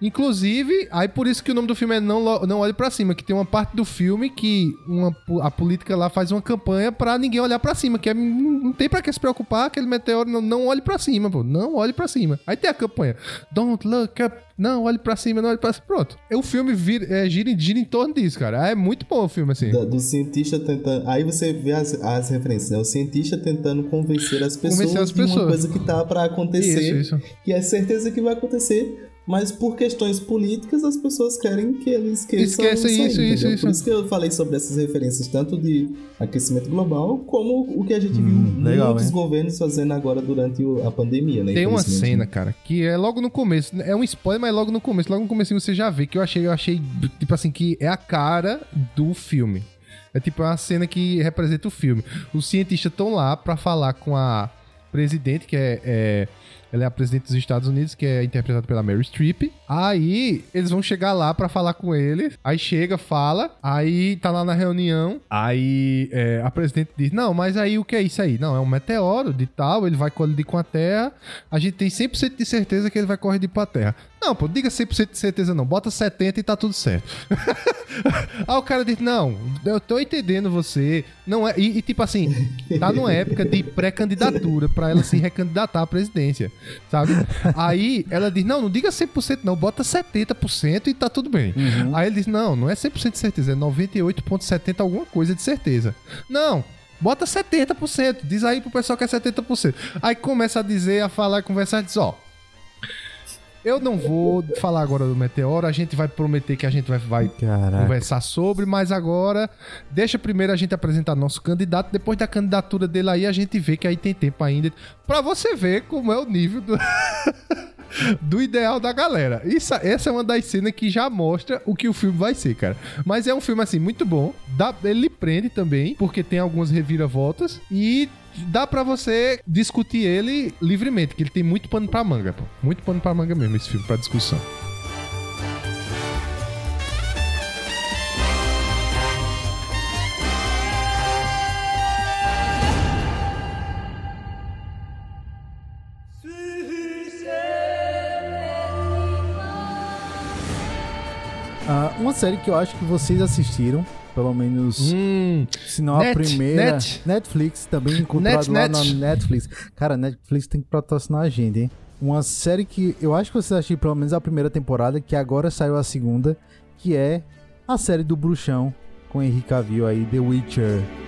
Inclusive, aí por isso que o nome do filme é Não, não Olhe Pra Cima, que tem uma parte do filme que uma, a política lá faz uma campanha pra ninguém olhar pra cima, que é, não tem pra que se preocupar, aquele meteoro não, não olhe pra cima, pô, não olhe pra cima. Aí tem a campanha, Don't Look Up, não olhe pra cima, não olhe pra cima, pronto. O filme vira, é, gira, gira em torno disso, cara. É muito bom o filme, assim. Da- do cientista tentando. Aí você vê as, as referências, né? O cientista tentando convencer as pessoas, Convencer as de uma pessoas. coisa que tá pra acontecer. Isso, isso. Que é certeza que vai acontecer. Mas por questões políticas, as pessoas querem que eles esqueçam Esqueça aí, isso, isso, isso. Por isso que eu falei sobre essas referências, tanto de aquecimento global, como o que a gente Hum, viu legal, muitos hein? governos fazendo agora durante a pandemia, né? Tem uma Infelizmente, cena, né? cara, que é logo no começo. É um spoiler, mas logo no começo. Logo no começo você já vê que eu achei, eu achei, tipo assim, que é a cara do filme. É tipo uma cena que representa o filme. Os cientistas estão lá pra falar com a presidente, que é, é ela é a presidente dos Estados Unidos, que é interpretada pela Mary Streep. Aí eles vão chegar lá para falar com ele. Aí chega, fala. Aí tá lá na reunião. Aí é, a presidente diz: Não, mas aí o que é isso aí? Não, é um meteoro de tal. Ele vai colidir com a Terra. A gente tem 100% de certeza que ele vai correr para a Terra. Não, pô, diga 100% de certeza não. Bota 70 e tá tudo certo. Aí o cara diz: Não, eu tô entendendo você. Não é. E, e tipo assim, tá numa época de pré-candidatura para ela se recandidatar à presidência, sabe? Aí ela diz: Não, não diga 100% não, bota 70% e tá tudo bem. Uhum. Aí ele diz: Não, não é 100% de certeza, é 98,70% alguma coisa de certeza. Não, Bota 70%. Diz aí pro pessoal que é 70%. Aí começa a dizer, a falar, a conversar, diz, ó, eu não vou falar agora do Meteoro, a gente vai prometer que a gente vai, vai conversar sobre, mas agora deixa primeiro a gente apresentar nosso candidato, depois da candidatura dele aí a gente vê que aí tem tempo ainda para você ver como é o nível do do ideal da galera. Isso, essa é uma das cenas que já mostra o que o filme vai ser, cara. Mas é um filme assim muito bom, dá, ele prende também, porque tem algumas reviravoltas e dá para você discutir ele livremente, que ele tem muito pano pra manga, pô. Muito pano pra manga mesmo esse filme pra discussão. Uma série que eu acho que vocês assistiram pelo menos. Hum, se não net, a primeira. Net. Netflix, também encontrado net, lá net. na Netflix. Cara, Netflix tem que patrocinar a gente, hein? Uma série que eu acho que vocês assistiram pelo menos a primeira temporada, que agora saiu a segunda, que é a série do Bruxão, com Henrique Cavill aí, The Witcher.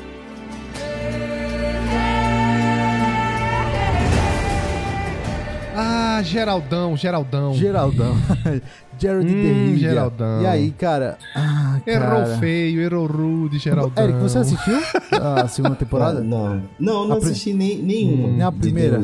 Geraldão, Geraldão. Geraldão. Jared hum, Geraldão. E aí, cara, ah, cara... Errou feio, errou rude, Geraldão. Eric, você assistiu a segunda temporada? não. Não, não assisti nem, nenhuma. Nem a primeira?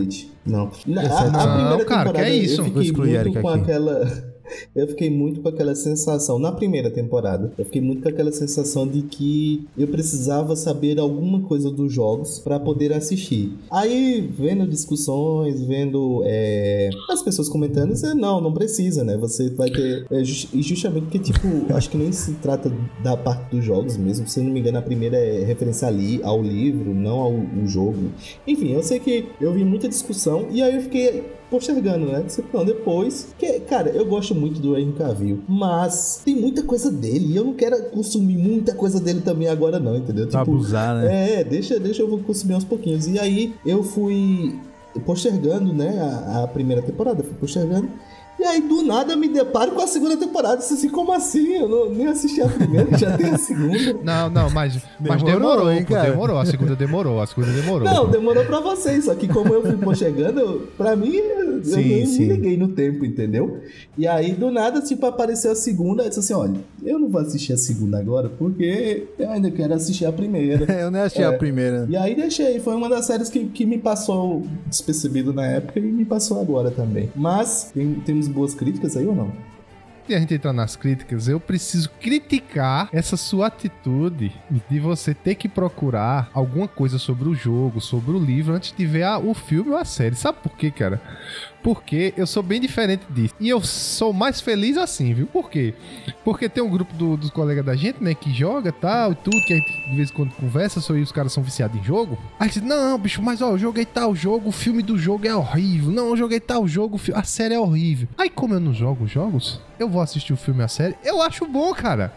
Não. Na, a, a, primeira não, cara, que é isso? Eu fiquei muito com aqui. aquela eu fiquei muito com aquela sensação, na primeira temporada, eu fiquei muito com aquela sensação de que eu precisava saber alguma coisa dos jogos para poder assistir. Aí, vendo discussões, vendo é, as pessoas comentando, dizendo, não, não precisa, né? Você vai ter. É, justamente porque, tipo, acho que nem se trata da parte dos jogos mesmo. Se não me engano, a primeira é referência ali ao livro, não ao, ao jogo. Enfim, eu sei que eu vi muita discussão e aí eu fiquei postergando, né? Não, depois. Que, cara, eu gosto muito do Henry Cavill, mas tem muita coisa dele e eu não quero consumir muita coisa dele também agora, não, entendeu? Tipo, abusar, né? É, deixa, deixa eu consumir aos pouquinhos. E aí eu fui postergando, né? A, a primeira temporada, fui postergando. E aí, do nada, eu me deparo com a segunda temporada. Disse assim, como assim? Eu não, nem assisti a primeira, já tem a segunda. Não, não, mas, mas demorou, demorou hein, cara? Demorou, a segunda demorou, a segunda demorou. Não, demorou pra vocês, só que como eu fui chegando, pra mim, eu sim, nem sim. me liguei no tempo, entendeu? E aí, do nada, tipo, apareceu a segunda, eu disse assim, olha, eu não vou assistir a segunda agora, porque eu ainda quero assistir a primeira. eu nem achei é. a primeira. E aí deixei, foi uma das séries que, que me passou despercebido na época e me passou agora também. Mas, tem, temos boas críticas aí ou não? A gente entrar nas críticas, eu preciso criticar essa sua atitude de você ter que procurar alguma coisa sobre o jogo, sobre o livro, antes de ver a, o filme ou a série. Sabe por quê, cara? Porque eu sou bem diferente disso. E eu sou mais feliz assim, viu? Por quê? Porque tem um grupo do, dos colegas da gente, né, que joga tal e tudo, que a gente de vez em quando conversa sobre os caras são viciados em jogo. Aí diz, não, bicho, mas ó, eu joguei tal jogo, o filme do jogo é horrível. Não, eu joguei tal jogo, a série é horrível. Aí, como eu não jogo jogos, eu vou assistir o filme e a série. Eu acho bom, cara.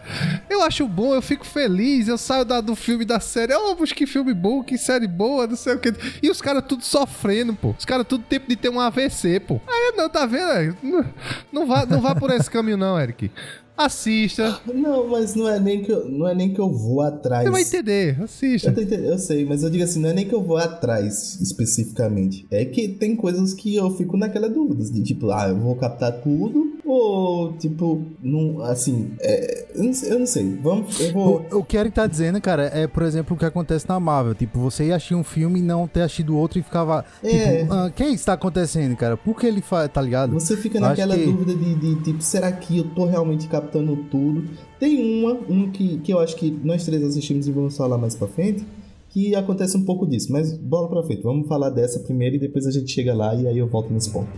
Eu acho bom, eu fico feliz. Eu saio da, do filme da série. Oh, mas que filme bom, que série boa, não sei o que. E os caras tudo sofrendo, pô. Os caras tudo tempo de ter um AVC, pô. Aí não, tá vendo? Não, não, vá, não vá por esse caminho, não, Eric. Assista. Não, mas não é nem que eu, não é nem que eu vou atrás. Você vai entender, assista. Eu, entendendo, eu, sei, mas eu digo assim, não é nem que eu vou atrás especificamente. É que tem coisas que eu fico naquela dúvida, de tipo, ah, eu vou captar tudo ou tipo, não, assim, é, eu, não sei, eu, não sei, Vamos, eu vou. O, o que Eric tá dizendo, cara, é, por exemplo, o que acontece na Marvel. Tipo, você ia assistir um filme e não ter assistido outro e ficava. É. Tipo, ah, que está acontecendo, cara? Por que ele faz, tá ligado? Você fica naquela que... dúvida de, de, tipo, será que eu tô realmente captando captando tudo. Tem uma, um que, que eu acho que nós três assistimos e vamos falar mais pra frente, que acontece um pouco disso. Mas bola pra frente, vamos falar dessa primeiro e depois a gente chega lá e aí eu volto nesse ponto.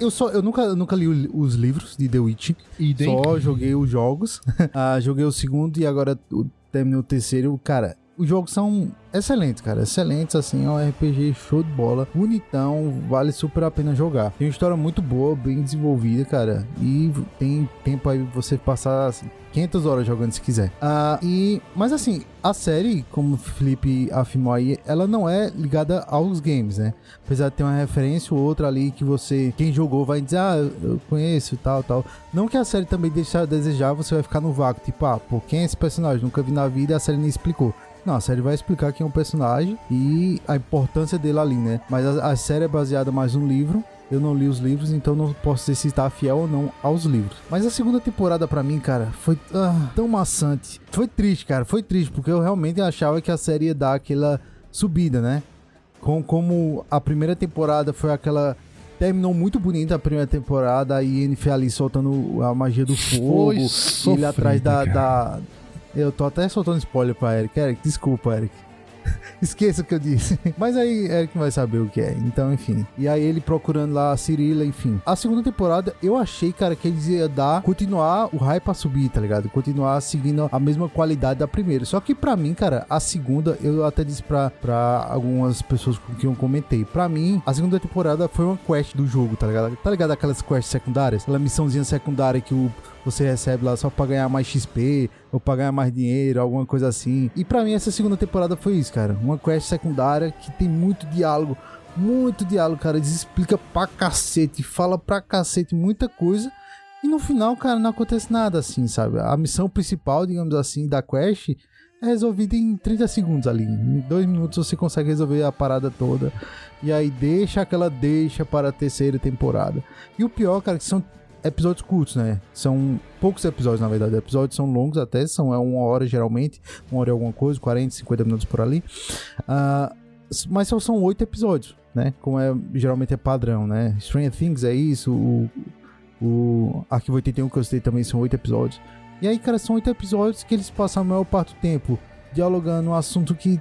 Eu, só, eu nunca, eu nunca li o- os livros de The Witch. Idem. Só joguei os jogos. Ah, joguei o segundo e agora o- terminei o terceiro. Cara, os jogos são excelentes, cara. Excelentes, assim. É um RPG show de bola. Bonitão. Vale super a pena jogar. Tem uma história muito boa, bem desenvolvida, cara. E tem tempo aí você passar assim, 500 horas jogando se quiser. Ah, e, mas assim, a série, como o Felipe afirmou aí, ela não é ligada aos games, né? Apesar de ter uma referência ou outra ali que você, quem jogou, vai dizer, ah, eu conheço tal, tal. Não que a série também deixe a desejar, você vai ficar no vácuo, tipo, ah, pô, quem é esse personagem? Nunca vi na vida a série nem explicou. Não, a série vai explicar quem é o personagem e a importância dele ali, né? Mas a, a série é baseada mais no livro. Eu não li os livros, então não posso dizer se está fiel ou não aos livros. Mas a segunda temporada pra mim, cara, foi ah, tão maçante. Foi triste, cara, foi triste, porque eu realmente achava que a série ia dar aquela subida, né? Com, como a primeira temporada foi aquela. Terminou muito bonita a primeira temporada, e Yennefer ali soltando a magia do fogo. Foi e ele sofrido, atrás da, da. Eu tô até soltando spoiler pra Eric. Eric, desculpa, Eric. Esqueça o que eu disse. Mas aí Eric vai saber o que é. Então, enfim. E aí ele procurando lá a Cirila, enfim. A segunda temporada, eu achei, cara, que eles iam dar, continuar o hype a subir, tá ligado? Continuar seguindo a mesma qualidade da primeira. Só que pra mim, cara, a segunda, eu até disse pra, pra algumas pessoas com quem eu comentei. Pra mim, a segunda temporada foi uma quest do jogo, tá ligado? Tá ligado aquelas quests secundárias? Aquela missãozinha secundária que o você recebe lá só pra ganhar mais XP ou pra ganhar mais dinheiro, alguma coisa assim. E pra mim essa segunda temporada foi isso, cara. Uma quest secundária que tem muito diálogo, muito diálogo, cara. Eles explicam pra cacete, fala pra cacete muita coisa. E no final, cara, não acontece nada assim, sabe? A missão principal, digamos assim, da quest é resolvida em 30 segundos ali. Em dois minutos você consegue resolver a parada toda. E aí deixa aquela deixa para a terceira temporada. E o pior, cara, que são episódios curtos, né? São poucos episódios, na verdade. Episódios são longos até, são é uma hora geralmente, uma hora e alguma coisa, 40, 50 minutos por ali. Ah, mas só são oito episódios, né? Como é, geralmente é padrão, né? Stranger Things é isso, o, o Arquivo 81 que eu citei também são oito episódios. E aí, cara, são oito episódios que eles passam a maior parte do tempo dialogando um assunto que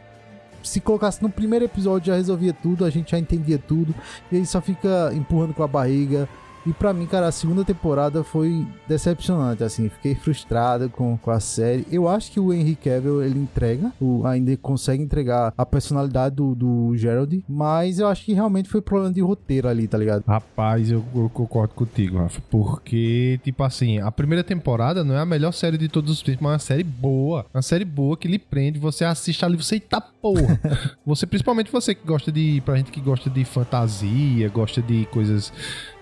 se colocasse no primeiro episódio já resolvia tudo, a gente já entendia tudo, e aí só fica empurrando com a barriga. E pra mim, cara, a segunda temporada foi decepcionante, assim, fiquei frustrado com, com a série. Eu acho que o Henry Cavill, ele entrega, o, ainda consegue entregar a personalidade do, do Gerald, mas eu acho que realmente foi problema de roteiro ali, tá ligado? Rapaz, eu, eu concordo contigo, Rafa. Porque, tipo assim, a primeira temporada não é a melhor série de todos os tempos, mas é uma série boa. Uma série boa que lhe prende, você assiste ali, você eita porra. você, principalmente você que gosta de. Pra gente que gosta de fantasia, gosta de coisas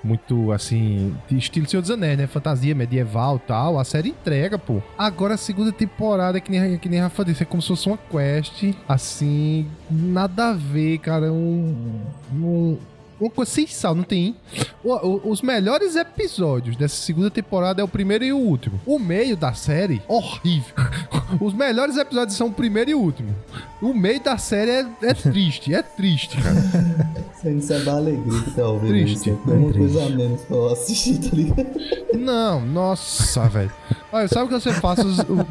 muito assim, estilo Senhor dos Anéis, né? Fantasia medieval tal. A série entrega, pô. Agora a segunda temporada, que nem, que nem Rafa disse, é como se fosse uma quest, assim, nada a ver, cara. Um. um uma coisa sem sal, não tem? O- o- os melhores episódios dessa segunda temporada é o primeiro e o último. O meio da série, horrível. Os melhores episódios são o primeiro e o último. O meio da série é, é triste, é triste, cara. Isso aí não é da alegria que tá ouvindo Triste, isso. É uma é coisa a menos pra eu assistir, tá ligado? Não, nossa, velho. Olha, sabe o que você faz?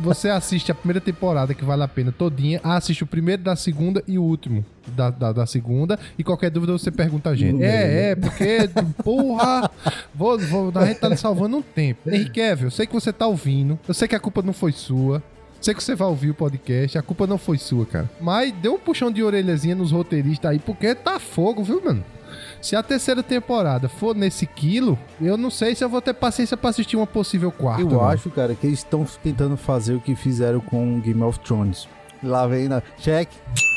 Você assiste a primeira temporada, que vale a pena todinha. Assiste o primeiro da segunda e o último da, da, da segunda. E qualquer dúvida você pergunta a gente. É, é, porque, porra, vou, vou, a gente tá salvando um tempo. Henrique eu sei que você tá ouvindo. Eu sei que a culpa não foi sua. Sei que você vai ouvir o podcast, a culpa não foi sua, cara. Mas dê um puxão de orelhazinha nos roteiristas aí, porque tá fogo, viu, mano? Se a terceira temporada for nesse quilo, eu não sei se eu vou ter paciência pra assistir uma possível quarta. Eu mano. acho, cara, que eles estão tentando fazer o que fizeram com Game of Thrones. Lá vem na. Check.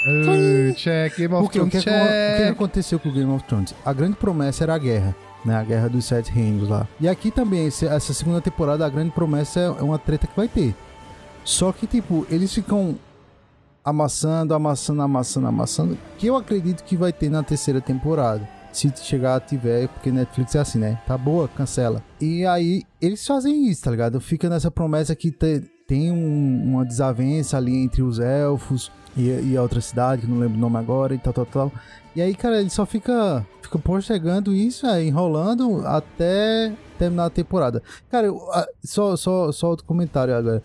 Ah, check, Game of Porque o Thrones, que, é o que check. aconteceu com o Game of Thrones? A grande promessa era a guerra. Né, a guerra dos sete reinos lá. E aqui também, esse- essa segunda temporada, a grande promessa é uma treta que vai ter. Só que, tipo, eles ficam amassando, amassando, amassando, amassando. Que eu acredito que vai ter na terceira temporada. Se chegar, tiver, porque Netflix é assim, né? Tá boa, cancela. E aí, eles fazem isso, tá ligado? Fica nessa promessa que te- tem um- uma desavença ali entre os elfos e, e a outra cidade, que não lembro o nome agora, e tal, tal, tal. E aí, cara, ele só fica, fica postergando isso, é, enrolando até terminar a temporada. Cara, eu- ah, só, só, só outro comentário agora.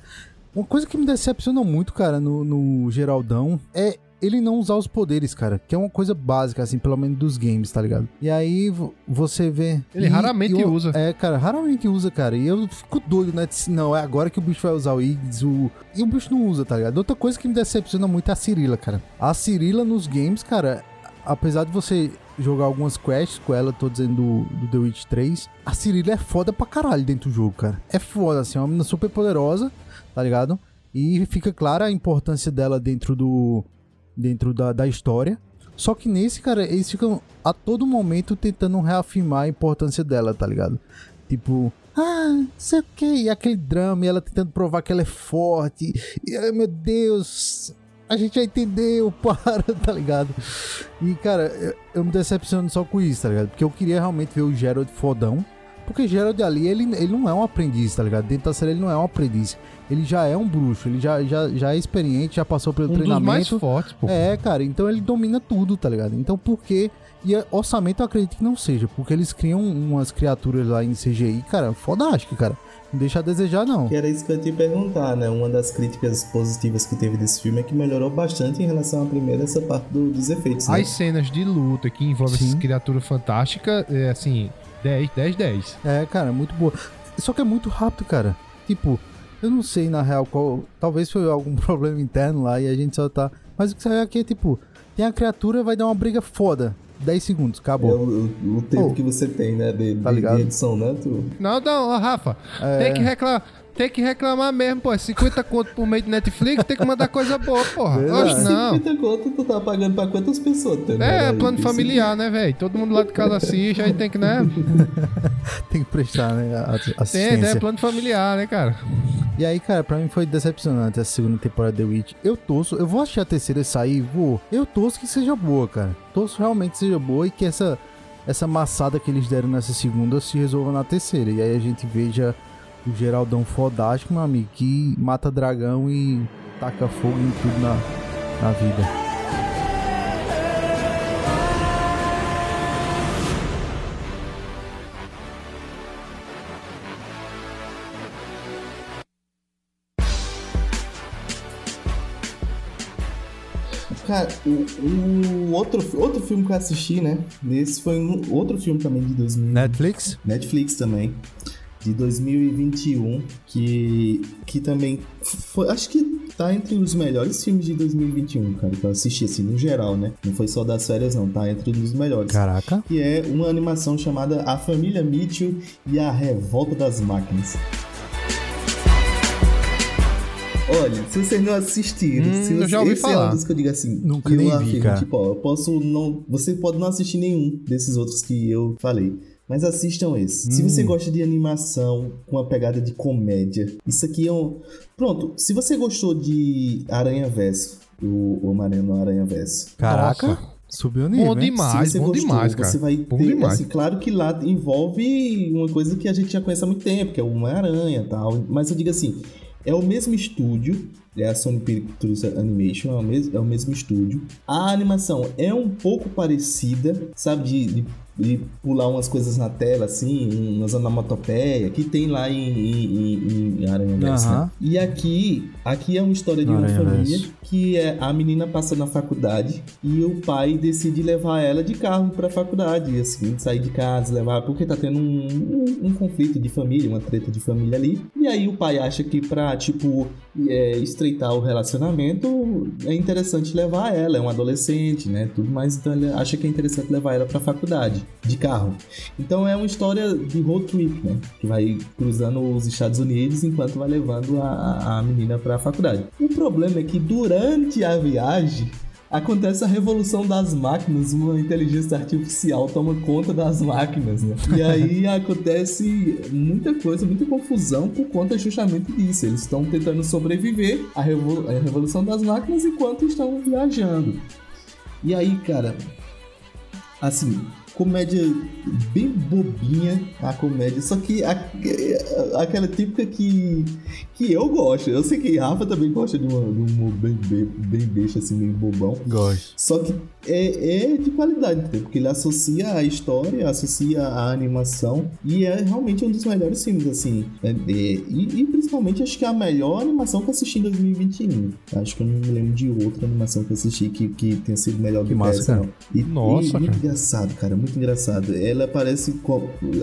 Uma coisa que me decepciona muito, cara, no, no Geraldão é ele não usar os poderes, cara. Que é uma coisa básica, assim, pelo menos dos games, tá ligado? E aí você vê. Ele e, raramente e usa. É, cara, raramente usa, cara. E eu fico doido, né? Não, é agora que o bicho vai usar o Iggs, o. E o bicho não usa, tá ligado? Outra coisa que me decepciona muito é a Cirila, cara. A Cirila nos games, cara, apesar de você jogar algumas quests com ela, tô dizendo do, do The Witch 3, a Cirila é foda pra caralho dentro do jogo, cara. É foda, assim, é uma menina super poderosa, tá ligado? E fica clara a importância dela dentro do, dentro da, da história. Só que nesse, cara, eles ficam a todo momento tentando reafirmar a importância dela, tá ligado? Tipo, ah, sei o que, e aquele drama, e ela tentando provar que ela é forte. E, ai meu Deus, a gente já entendeu, para, tá ligado? E, cara, eu, eu, me decepciono só com isso, tá ligado? Porque eu queria realmente ver o Gerald fodão. Porque Gerald ali, ele, ele não é um aprendiz, tá ligado? Dentro da série ele não é um aprendiz ele já é um bruxo, ele já, já, já é experiente, já passou pelo um treinamento. Dos mais fortes, pô. É, cara, então ele domina tudo, tá ligado? Então por que. E orçamento eu acredito que não seja, porque eles criam umas criaturas lá em CGI, cara, fodástico, cara. Não deixa a desejar, não. Que era isso que eu ia te perguntar, né? Uma das críticas positivas que teve desse filme é que melhorou bastante em relação à primeira, essa parte do, dos efeitos. Né? As cenas de luta que envolvem essas criaturas fantásticas, é assim, 10, 10, 10. É, cara, muito boa. Só que é muito rápido, cara. Tipo, eu não sei, na real, qual. Talvez foi algum problema interno lá e a gente só tá. Mas o que saiu aqui é tipo: tem a criatura, vai dar uma briga foda. 10 segundos, acabou. É o, o tempo oh, que você tem, né? De, tá de, de edição, né? Tu... Não, não, Rafa. É... Tem que reclamar. Tem que reclamar mesmo, pô. 50 conto por meio de Netflix, tem que mandar coisa boa, porra. Oxe, não. 50 conto tu tá pagando pra quantas pessoas? Tá é, plano familiar, né, velho? Todo mundo lá de casa assiste, aí tem que, né? tem que prestar, né? Assistência. Tem, né? Plano familiar, né, cara? E aí, cara, pra mim foi decepcionante essa segunda temporada de The Witch. Eu torço, eu vou assistir a terceira sair, vou. Eu torço que seja boa, cara. Torço realmente que seja boa e que essa, essa massada que eles deram nessa segunda se resolva na terceira. E aí a gente veja o Geraldão fodástico, meu amigo, que mata dragão e taca fogo em tudo na, na vida. Cara, o, o, outro, outro filme que eu assisti, né? Esse foi um, outro filme também de 2000. Netflix? Netflix também. De 2021, que, que também foi, acho que tá entre os melhores filmes de 2021, cara, que eu assisti, assim, no geral, né? Não foi só das férias, não, tá entre os melhores. Caraca. Que é uma animação chamada A Família Mitchell e a Revolta das Máquinas. Olha, se vocês não assistiram, hum, se você, eu já ouvi esse falar. é um dos que eu digo assim, Nunca nem afirmo, vi, cara. tipo, ó, eu posso não, você pode não assistir nenhum desses outros que eu falei. Mas assistam esse. Hum. Se você gosta de animação com uma pegada de comédia, isso aqui é um. Pronto, se você gostou de Aranha Verso, o Homem-Aranha no Aranha Verso. Caraca! Nossa. Subiu nível. Bom demais, bom gostou, demais, cara. Você vai bom ter, demais. Assim, claro que lá envolve uma coisa que a gente já conhece há muito tempo, que é o Homem-Aranha e tal. Mas eu digo assim, é o mesmo estúdio, é a Sony Pictures Animation, é o mesmo, é o mesmo estúdio. A animação é um pouco parecida, sabe, de, de e pular umas coisas na tela, assim, umas onomatopeia, que tem lá em, em, em Aranha Verso, uhum. né? E aqui, aqui é uma história de uma Aranha família Verso. que é a menina passa na faculdade e o pai decide levar ela de carro pra faculdade, assim, sair de casa, levar, porque tá tendo um, um, um conflito de família, uma treta de família ali. E aí o pai acha que pra, tipo, é, estreitar o relacionamento, é interessante levar ela, é uma adolescente, né? Tudo mais, então ele acha que é interessante levar ela pra faculdade de carro. Então é uma história de road trip, né? Que vai cruzando os Estados Unidos enquanto vai levando a, a menina pra faculdade. O problema é que durante a viagem acontece a revolução das máquinas, uma inteligência artificial toma conta das máquinas, né? E aí acontece muita coisa, muita confusão por conta justamente disso. Eles estão tentando sobreviver à, revol à revolução das máquinas enquanto estão viajando. E aí, cara, assim, comédia bem bobinha, a comédia, só que a, aquela típica que, que eu gosto. Eu sei que Rafa também gosta de, uma, de um humor bem, bem, bem assim, meio bobão. Gosto. Só que é, é de qualidade, porque ele associa a história, associa a animação, e é realmente um dos melhores filmes, assim. É, e, e, principalmente acho que é a melhor animação que eu assisti em 2021. Acho que eu não me lembro de outra animação que eu assisti que, que tenha sido melhor que, que massa, essa. E, Nossa, e, muito engraçado, cara, muito engraçado. Ela parece.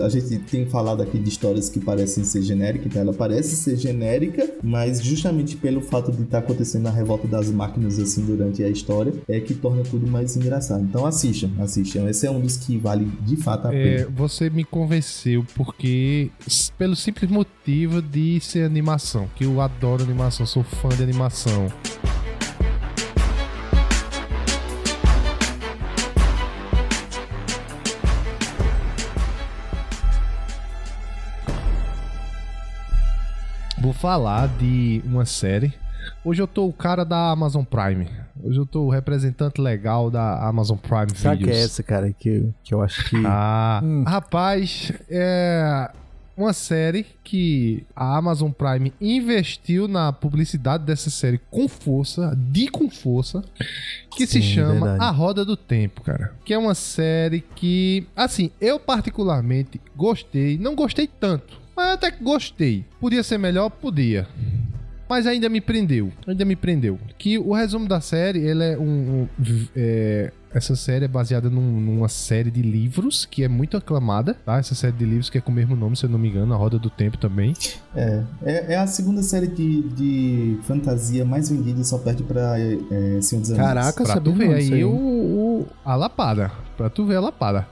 A gente tem falado aqui de histórias que parecem ser genéricas, então ela parece ser genérica, mas justamente pelo fato de estar tá acontecendo a revolta das máquinas assim durante a história, é que torna tudo mais engraçado. Então assistam, assistam. Esse é um dos que vale de fato a é, pena. Você me convenceu porque, pelo simples motivo de ser animação, que eu adoro animação, sou fã de animação. Vou falar de uma série. Hoje eu tô o cara da Amazon Prime. Hoje eu tô o representante legal da Amazon Prime Sabe Videos. que é essa, cara, que, que eu acho que... Ah, hum. rapaz, é uma série que a Amazon Prime investiu na publicidade dessa série com força, de com força, que Sim, se chama verdade. A Roda do Tempo, cara. Que é uma série que, assim, eu particularmente gostei, não gostei tanto mas até que gostei. Podia ser melhor? Podia. Mas ainda me prendeu. Ainda me prendeu. Que o resumo da série, ele é um. um é, essa série é baseada num, numa série de livros que é muito aclamada, tá? Essa série de livros que é com o mesmo nome, se eu não me engano, A Roda do Tempo também. É, é, é a segunda série de, de fantasia mais vendida, só perde pra é, Senhor dos Anéis. Caraca, pra tu ver aí o, o, a lapada. Pra tu ver a lapada.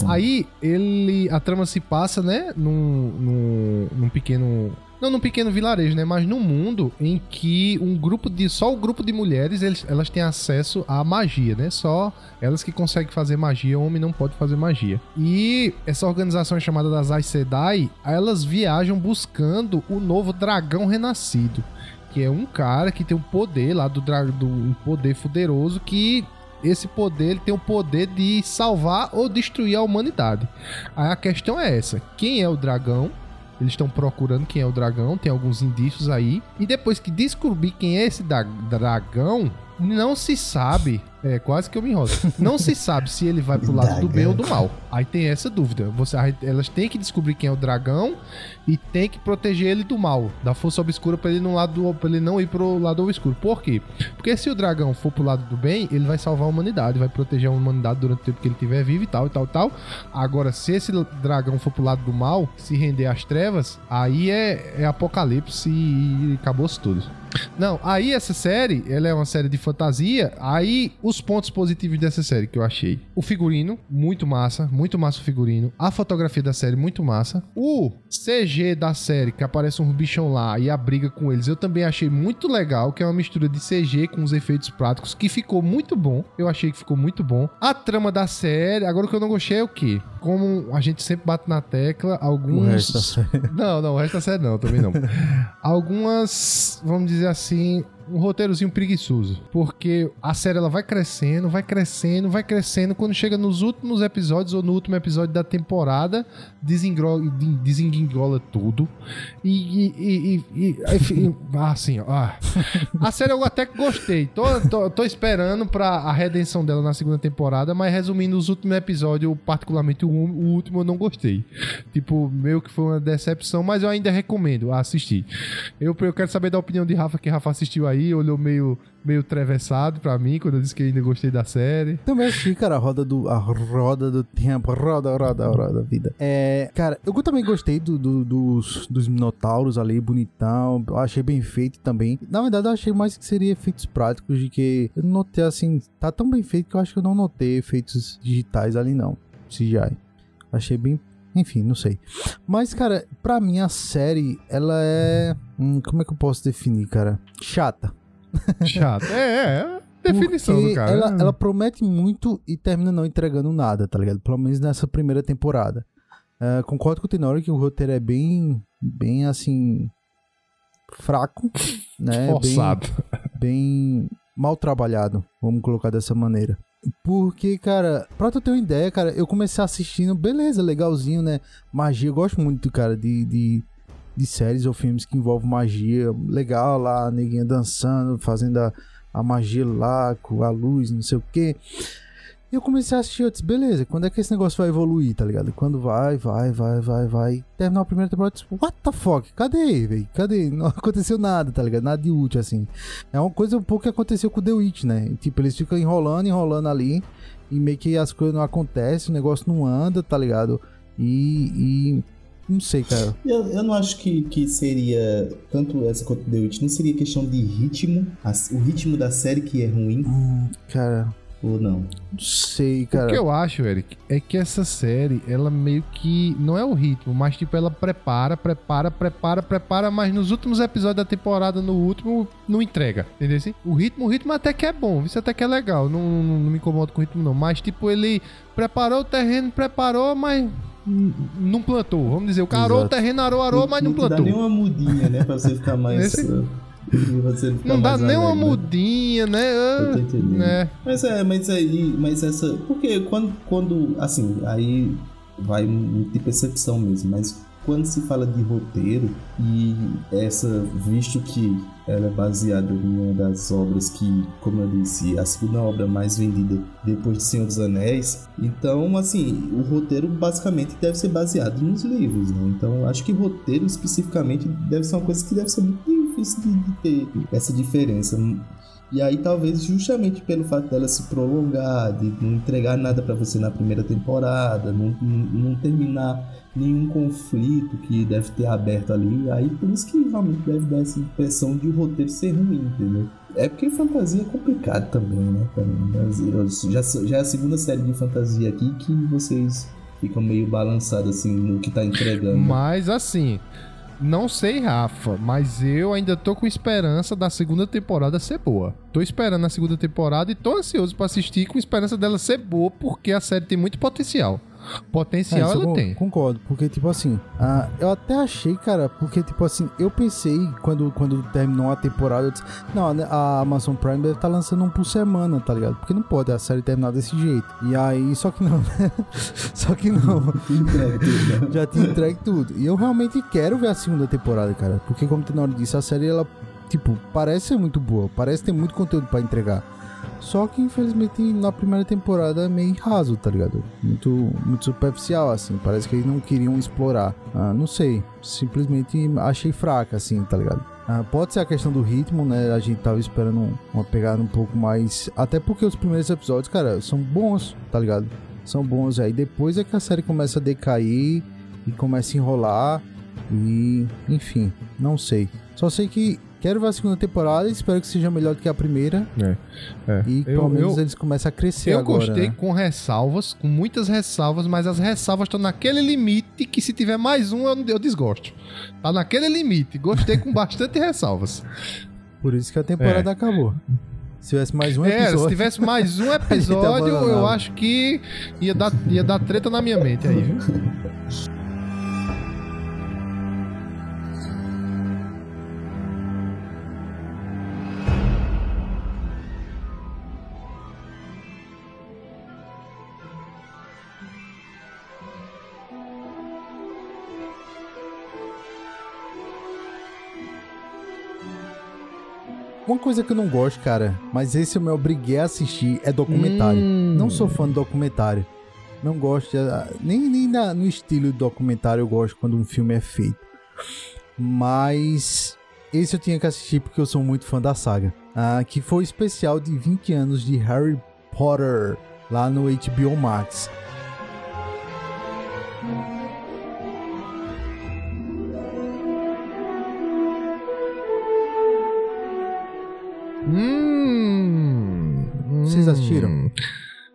Hum. Aí, ele... A trama se passa, né? Num, num, num pequeno não num pequeno vilarejo, né? Mas num mundo em que um grupo de. Só o grupo de mulheres eles, elas têm acesso à magia, né? Só elas que conseguem fazer magia, o homem não pode fazer magia. E essa organização chamada das Aes Sedai, elas viajam buscando o novo dragão renascido. Que é um cara que tem um poder lá do dragão, um poder poderoso que esse poder ele tem o poder de salvar ou destruir a humanidade. Aí a questão é essa: quem é o dragão? Eles estão procurando quem é o dragão, tem alguns indícios aí. E depois que descobrir quem é esse dragão, não se sabe é, quase que eu me enrolo. Não se sabe se ele vai pro lado do bem ou do mal. Aí tem essa dúvida. Você, elas têm que descobrir quem é o dragão e tem que proteger ele do mal, da força obscura para ele, no lado, pra ele não ir pro lado obscuro. Por quê? Porque se o dragão for pro lado do bem, ele vai salvar a humanidade, vai proteger a humanidade durante o tempo que ele estiver vivo e tal, e tal, e tal. Agora, se esse dragão for pro lado do mal, se render às trevas, aí é, é apocalipse e, e acabou-se tudo. Não, aí essa série, ela é uma série de fantasia, aí os pontos positivos dessa série que eu achei. O figurino, muito massa, muito massa o figurino. A fotografia da série, muito massa. O CG da série, que aparece um bichão lá e a briga com eles, eu também achei muito legal, que é uma mistura de CG com os efeitos práticos, que ficou muito bom. Eu achei que ficou muito bom. A trama da série, agora o que eu não gostei é o quê? Como a gente sempre bate na tecla, alguns... O resto da série. Não, não, o resto da série não, também não. Algumas, vamos dizer assim, um roteirozinho preguiçoso. Porque a série ela vai crescendo, vai crescendo, vai crescendo. Quando chega nos últimos episódios ou no último episódio da temporada, desengola tudo. E. e, e, e assim, ó. Ah. A série eu até gostei. Tô, tô, tô, esperando pra a redenção dela na segunda temporada, mas resumindo os últimos episódios, particularmente o, o último, eu não gostei. Tipo, meio que foi uma decepção, mas eu ainda recomendo assistir. Eu, eu quero saber da opinião de Rafa, que Rafa assistiu aí aí, olhou meio, meio trevessado pra mim quando eu disse que ainda gostei da série. Também achei, cara, a roda do, a roda do tempo, roda, roda, roda, vida. É, cara, eu também gostei do, do, dos, dos minotauros ali, bonitão. Eu achei bem feito também. Na verdade, eu achei mais que seria efeitos práticos de que eu notei assim, tá tão bem feito que eu acho que eu não notei efeitos digitais ali não. CGI. Achei bem enfim, não sei. Mas, cara, pra mim a série, ela é. Hum, como é que eu posso definir, cara? Chata. Chata. é, é. Definição Porque do cara. Ela, ela promete muito e termina não entregando nada, tá ligado? Pelo menos nessa primeira temporada. Uh, concordo com o Tenor que o roteiro é bem, bem assim, fraco, né? Forçado. Bem, bem mal trabalhado, vamos colocar dessa maneira. Porque, cara, pra tu ter uma ideia, cara, eu comecei assistindo, beleza, legalzinho, né? Magia, eu gosto muito, cara, de, de, de séries ou filmes que envolvem magia. Legal lá, a neguinha dançando, fazendo a, a magia lá, com a luz, não sei o quê. E eu comecei a assistir, eu disse, beleza, quando é que esse negócio vai evoluir, tá ligado? Quando vai, vai, vai, vai, vai. Terminar a primeira temporada, eu disse, what the fuck? Cadê, velho? Cadê? Não aconteceu nada, tá ligado? Nada de útil, assim. É uma coisa um pouco que aconteceu com o The Witch, né? Tipo, eles ficam enrolando, enrolando ali. E meio que as coisas não acontecem, o negócio não anda, tá ligado? E. e não sei, cara. Eu, eu não acho que, que seria. Tanto essa quanto The Witch, não seria questão de ritmo. O ritmo da série que é ruim. Hum, cara. Ou não? Não sei, O cara. que eu acho, Eric, é que essa série, ela meio que. Não é o ritmo, mas tipo, ela prepara, prepara, prepara, prepara, mas nos últimos episódios da temporada, no último, não entrega. Entendeu? assim? O ritmo, o ritmo até que é bom, isso até que é legal. Não, não, não me incomodo com o ritmo, não. Mas, tipo, ele preparou o terreno, preparou, mas. Não plantou, vamos dizer. O cara arou o terreno, arou, arou, mas não dá plantou. nem uma mudinha, né? Pra você ficar mais. Esse- ficar Não dá nem uma alegre, né? mudinha, né? Eu tô Ah, entendendo. né? Mas é, mas aí, mas essa. Porque quando, quando. Assim, aí vai de percepção mesmo, mas quando se fala de roteiro e essa, visto que ela é baseada em uma das obras que, como eu disse, a segunda obra mais vendida depois de Senhor dos Anéis, então, assim, o roteiro basicamente deve ser baseado nos livros, né? Então, acho que roteiro especificamente deve ser uma coisa que deve ser muito difícil de, ter essa diferença. E aí, talvez, justamente pelo fato dela se prolongar, de não entregar nada pra você na primeira temporada, não, não, terminar nenhum conflito que deve ter aberto ali, aí por isso que realmente deve dar essa impressão de o roteiro ser ruim, entendeu? É porque fantasia é complicado também, né? Eu- já, já é a segunda série de fantasia aqui que vocês ficam meio balançados assim no que tá entregando. Mas assim, não sei, Rafa, mas eu ainda tô com esperança da segunda temporada ser boa. Tô esperando a segunda temporada e tô ansioso pra assistir com esperança dela ser boa, porque a série tem muito potencial. Potencial É, ela tem. Concordo, porque, tipo assim, ah, eu até achei, cara, porque, tipo assim, eu pensei, quando, quando terminou a temporada, eu disse, não, a Amazon Prime deve estar lançando um por semana, tá ligado? Porque não pode a série terminar desse jeito. E aí, só que não, né? Só que não. Né? Já tinha entregue tudo. E eu realmente quero ver a segunda temporada, cara. Porque, como o Tenório disse, a série, ela, tipo, parece ser muito boa. Parece ter muito conteúdo pra entregar. Só que, infelizmente, na primeira temporada é meio raso, tá ligado? Muito, muito superficial, assim. Parece que eles não queriam explorar. Ah, não sei. Simplesmente achei fraca, assim, tá ligado? Ah, pode ser a questão do ritmo, né? A gente tava esperando uma pegada um pouco mais. Até porque os primeiros episódios, cara, são bons, tá ligado? São bons. Aí depois é que a série começa a decair e começa a enrolar. E, enfim, não sei. Só sei que quero ver a segunda temporada espero que seja melhor do que a primeira. É. E Eu- pelo menos eu- eles começam a crescer Eu agora. gostei né? com ressalvas, com muitas ressalvas, mas as ressalvas estão naquele limite que se tiver mais um eu, eu desgosto. Tá naquele limite. Gostei com bastante ressalvas. Por isso que a temporada acabou. Se tivesse mais um É, se episódio. tivesse mais um episódio, eu acho que ia dar, ia dar treta na minha mente aí, viu? Uma coisa que eu não gosto, cara, mas esse eu me obriguei a assistir é documentário. Hum. Não sou fã de documentário. Não gosto, de- nem, nem na- no estilo de documentário eu gosto quando um filme é feito. Mas esse eu tinha que assistir porque eu sou muito fã da saga. Ah, que foi o especial de 20 anos de Harry Potter lá no HBO Max. Hum. Vocês Hum. assistiram?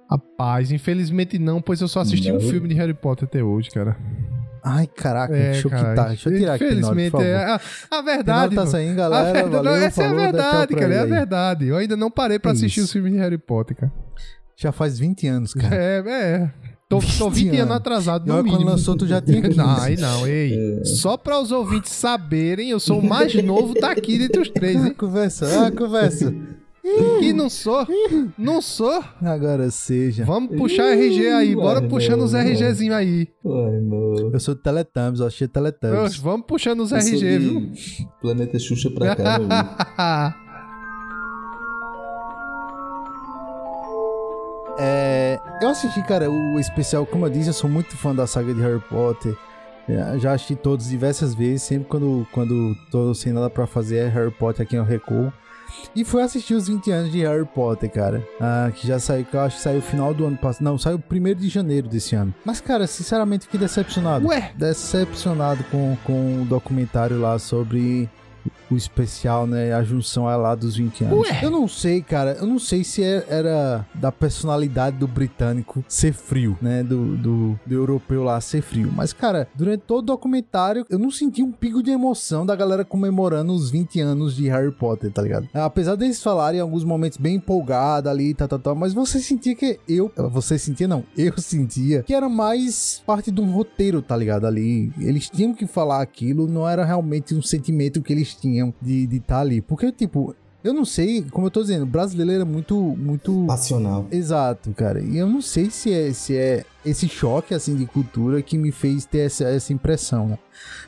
Rapaz, infelizmente não, pois eu só assisti um Não. filme de Harry Potter até hoje, cara. Ai, caraca, É, deixa eu quitar. Deixa eu tirar aqui, Infelizmente, é. A, a verdade. tá saindo, A galera. verdade, valeu, essa falou, é a verdade, cara. É a verdade. Eu ainda não parei pra Que assistir os filmes de Harry Potter, cara. Já faz 20 anos, cara. É, é. Tô, tô 20 anos anos. atrasado, no quando mínimo. lançou, tu já tinha 15. Não, aí não, ei. Só pra os ouvintes saberem, eu sou o mais novo daqui dentre os três, Ah, hein? conversa, ah, conversa. Que não sou. Não sou. Agora seja. Vamos puxar RG aí. Bora Ai, puxando não, os não. RGzinhos aí. Ai, não. Eu sou do Teletubbies, eu achei Teletubbies. Vamos puxando os Eu sou RG, de viu? Planeta Xuxa pra cá, É, eu assisti, cara, o especial, como eu disse, eu sou muito fã da saga de Harry Potter. É, Já assisti todos diversas vezes, sempre quando, quando tô sem nada pra fazer é Harry Potter aqui eu recuo. E fui assistir os 20 anos de Harry Potter, cara. Ah, que já saiu, que eu acho que saiu no final do ano passado. Não, saiu primeiro de janeiro desse ano. Mas, cara, sinceramente fiquei decepcionado. Ué? Decepcionado com, com o documentário lá sobre o especial, né? A junção é lá dos 20 anos. Ué? Eu não sei, cara. Eu não sei se é- era da personalidade do britânico ser frio, né? Do, do, do europeu lá ser frio. Mas, cara, durante todo o documentário, eu não senti um pico de emoção da galera comemorando os 20 anos de Harry Potter, tá ligado? Apesar deles falarem em alguns momentos bem empolgado ali, tá, tá, tá. Mas você sentia que eu. Você sentia, não. Eu sentia que era mais parte de um roteiro, tá ligado? Ali. Eles tinham que falar aquilo, não era realmente um sentimento que eles tinham de estar ali. Porque, tipo, eu não sei, como eu tô dizendo, brasileiro é muito, muito. Passional. Exato, cara. E eu não sei se é, se é esse choque, assim, de cultura que me fez ter essa, essa impressão, né?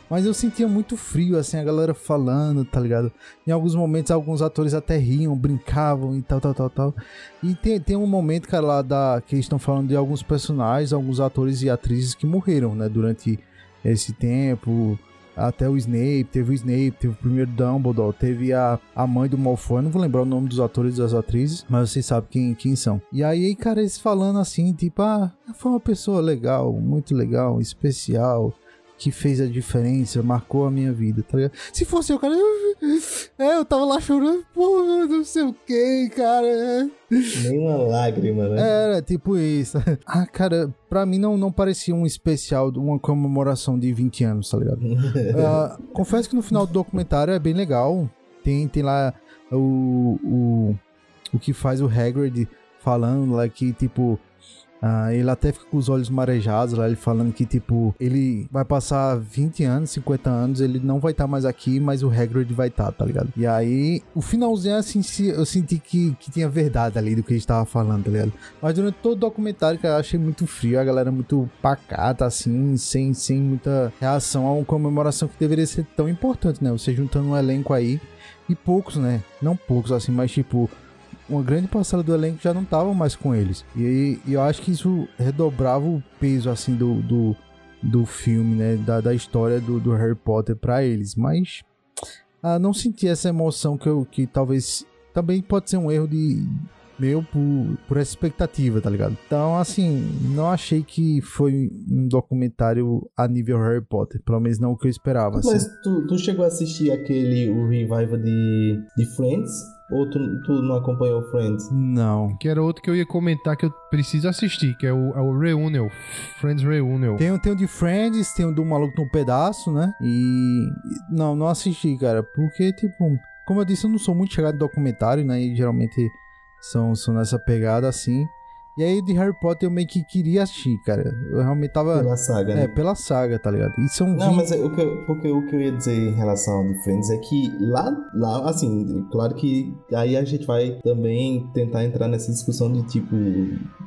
Mas eu sentia muito frio, assim, a galera falando, tá ligado? Em alguns momentos, alguns atores até riam, brincavam e tal, tal, tal, tal. E tem, tem um momento, cara, lá da, que eles estão falando de alguns personagens, alguns atores e atrizes que morreram, né? Durante esse tempo. Até o Snape, teve o Snape, teve o primeiro Dumbledore, teve a, a mãe do Malfoy, não vou lembrar o nome dos atores e das atrizes, mas vocês sabem quem, quem são. E aí, cara, eles falando assim, tipo, ah, foi uma pessoa legal, muito legal, especial, que fez a diferença, marcou a minha vida, tá ligado? Se fosse eu, cara, eu, é, eu tava lá chorando, pô, não sei o que, cara, é. Nem uma lágrima, né? Era tipo isso. Ah, cara, pra mim não, não parecia um especial, uma comemoração de 20 anos, tá ligado? Ah, confesso que no final do documentário é bem legal. Tem, tem lá o, o, o que faz o Hagrid falando lá que, tipo, ah, ele até fica com os olhos marejados lá, ele falando que, tipo, ele vai passar 20 anos, 50 anos, ele não vai estar mais aqui, mas o Hagrid vai estar, tá ligado? E aí, o finalzinho, assim, eu senti que, que tinha verdade ali do que a gente tava falando, tá ligado? Mas durante todo o documentário, cara, eu achei muito frio, a galera muito pacata, assim, sem, sem muita reação a uma comemoração que deveria ser tão importante, né? Você juntando um elenco aí, e poucos, né? Não poucos, assim, mas tipo, uma grande parcela do elenco já não tava mais com eles. E, e eu acho que isso redobrava o peso, assim, do, do, do filme, né? Da, da história do, do Harry Potter pra eles. Mas ah, não senti essa emoção que eu que talvez também pode ser um erro de meu por, por essa expectativa, tá ligado? Então, assim, não achei que foi um documentário a nível Harry Potter, pelo menos não o que eu esperava. assim. Mas tu, tu chegou a assistir aquele, o revival de, de Friends? Ou tu, tu não acompanhou Friends? Não. Que era outro que eu ia comentar que eu preciso assistir, que é o, é o Reunion. Friends Reunion. Tem, o- tem o de Friends, tem o do Maluco no Pedaço, né? E. Não, não assisti, cara. Porque, tipo, como eu disse, eu não sou muito chegado em documentário, né? E geralmente são, são nessa pegada assim. E aí de Harry Potter eu meio que queria assistir, cara. Eu realmente tava. Pela saga, né? É, pela saga, tá ligado? E são Não, 20 mas é o que, eu, porque o que eu ia dizer em relação ao de Friends é que lá, lá, assim, claro que aí a gente vai também tentar entrar nessa discussão de tipo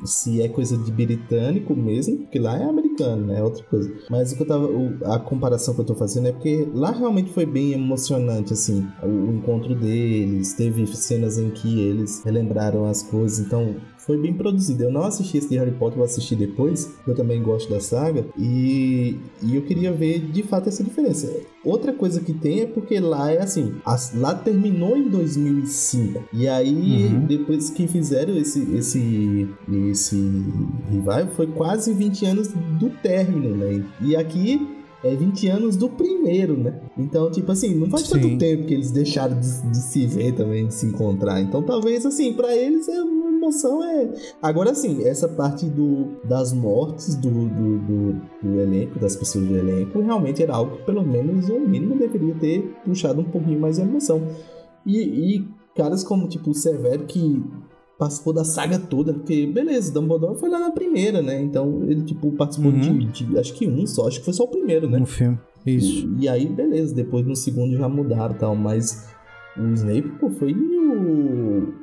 se é coisa de britânico mesmo, porque lá é americano, né? É outra coisa. Mas o que eu tava. a comparação que eu tô fazendo é porque lá realmente foi bem emocionante, assim, o, o encontro deles, teve cenas em que eles relembraram as coisas, então foi bem produzido. Eu não assisti esse de Harry Potter, eu assisti depois, eu também gosto da saga, e, e eu queria ver de fato essa diferença. Outra coisa que tem é porque lá é assim, as- lá terminou em 2005, e aí Uhum. depois que fizeram esse, esse, esse revival, foi quase 20 anos do término, né? E aqui é 20 anos do primeiro, né? Então, tipo assim, não faz Sim. tanto tempo que eles deixaram de, de se ver também, de se encontrar. Então, talvez, assim, pra eles é emoção. É... Agora, assim, essa parte do, das mortes do, do, do, do elenco, das pessoas do elenco, realmente era algo que, pelo menos, o mínimo deveria ter puxado um pouquinho mais a emoção. E, e caras como, tipo, o Severo, que participou da saga toda, porque, beleza, Dumbledore foi lá na primeira, né? Então, ele, tipo, participou Uhum. de, de- acho que um só, acho que foi só o primeiro, né? no filme. Isso. E, e aí, beleza, depois no segundo já mudaram e tal, mas o Snape, pô, foi o,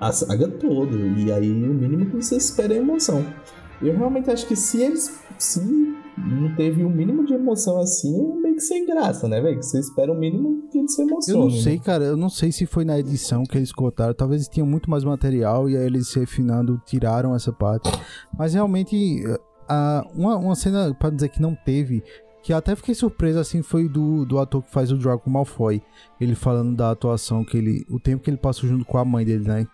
a saga toda. E aí o mínimo que você espera é emoção. Eu realmente acho que se eles. Se não teve o um mínimo de emoção assim, é meio que sem graça, né, velho? Que você espera o um mínimo que eles se emocionem. Eu não sei, cara. Eu não sei se foi na edição que eles cortaram. Talvez eles tinham muito mais material e aí eles se refinando tiraram essa parte. Mas realmente. Uh, uma, uma cena, para dizer que não teve, que até fiquei surpreso assim foi do, do ator que faz o Draco Malfoy. Ele falando da atuação que ele. O tempo que ele passou junto com a mãe dele, né?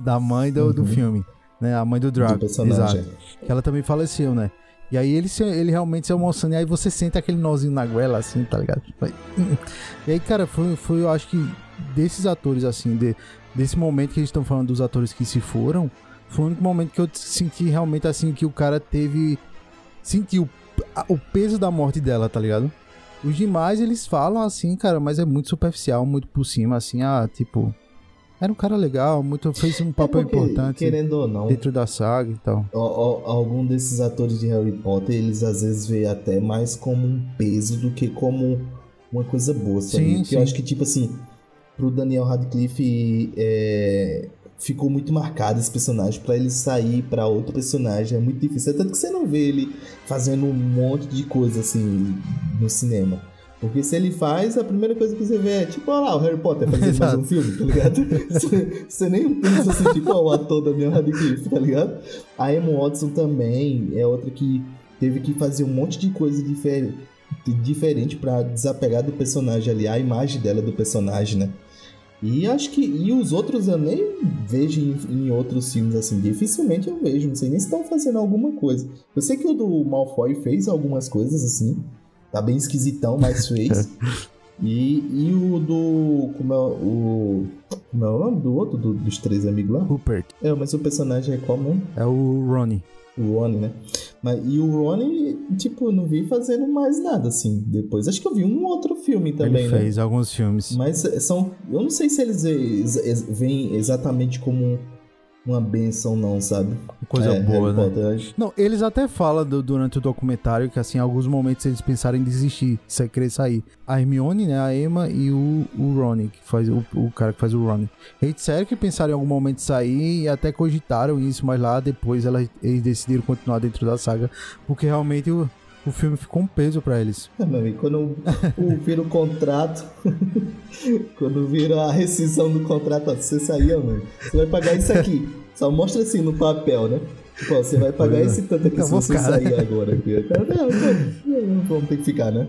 Da mãe do, uhum. do filme. Né? A mãe do Draco. Exato. Que ela também faleceu, né? E aí ele, se, ele realmente se emociona. E aí você sente aquele nozinho na goela, assim, tá ligado? E aí, cara, foi, foi eu acho que desses atores, assim, de, desse momento que eles estão falando dos atores que se foram, foi o único momento que eu senti realmente, assim, que o cara teve. Sentiu o peso da morte dela, tá ligado? Os demais, eles falam assim, cara, mas é muito superficial, muito por cima, assim, ah, tipo. Era um cara legal, muito, fez um papel é porque, importante. Querendo ou não. Dentro da saga e tal. Algum desses atores de Harry Potter, eles às vezes veem até mais como um peso do que como uma coisa boa, sabe? Sim, sim. eu acho que, tipo assim, pro Daniel Radcliffe, é, ficou muito marcado esse personagem para ele sair para outro personagem é muito difícil. É tanto que você não vê ele fazendo um monte de coisa assim no cinema. Porque se ele faz, a primeira coisa que você vê é tipo, olha lá, o Harry Potter fazendo mais um filme, tá ligado? você, você, nem pensa assim, tipo, ó, o ator da minha Radcliffe, tá ligado? A Emma Watson também é outra que teve que fazer um monte de coisa diferente diferente para desapegar do personagem ali, a imagem dela do personagem, né? E acho que. E os outros eu nem vejo em, em, outros filmes assim. Dificilmente eu vejo. Não sei nem se estão fazendo alguma coisa. Eu sei que o do Malfoy fez algumas coisas assim. Tá bem esquisitão, mas fez. e, e o do. Como é o. Como é o nome do outro? Do, dos três amigos lá? Rupert. É, mas o personagem é qual mesmo? É o Ronnie. O Ronnie, né? Mas, e o Ronnie, tipo, não vi fazendo mais nada, assim, depois. Acho que eu vi um outro filme também, Ele né? fez alguns filmes. Mas são... Eu não sei se eles veem exatamente como uma benção, não, sabe? Coisa é, boa, né? Potter, não, eles até falam do, durante o documentário que, assim, em alguns momentos eles pensaram em desistir, se querer sair. A Hermione, né? A Emma e o, o Ronnie, que faz o, o cara que faz o Ronnie. Eles disseram que pensaram em algum momento em sair e até cogitaram isso, mas lá depois elas, eles decidiram continuar dentro da saga, porque realmente o, o filme ficou um peso para eles. É, meu amigo, quando vira o contrato, quando vira a rescisão do contrato, você saía, mano, você vai pagar isso aqui. Só mostra assim no papel, né? Pô, você vai pagar esse tanto aqui se você sair agora. Cara, não, não, vamos ter que ficar, né?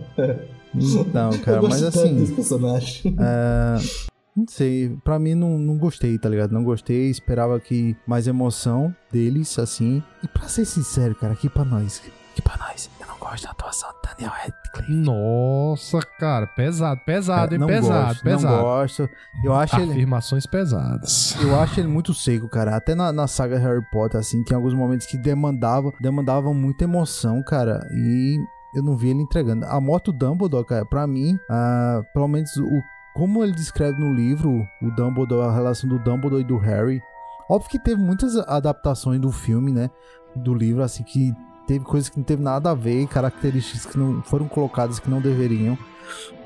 Não, cara, mas assim. Desse personagem. É... Não sei, pra mim não, não gostei, tá ligado? Não gostei, esperava que mais emoção deles, assim. E pra ser sincero, cara, aqui pra nós, aqui pra nós, gosto da atuação do Daniel Radcliffe. Nossa, cara, pesado, pesado, hein? Não pesado, gosto, pesado. Não gosto. Eu acho Afirmações ele... pesadas. Eu acho ele muito seco, cara. Até na, na saga Harry Potter, assim, tem alguns momentos que demandava, demandavam muita emoção, cara. E eu não vi ele entregando. A moto Dumbledore, cara, pra mim, uh, pelo menos o como ele descreve no livro o Dumbledore, a relação do Dumbledore e do Harry. Óbvio que teve muitas adaptações do filme, né? Do livro, assim, que teve coisas que não teve nada a ver, características que não foram colocadas que não deveriam.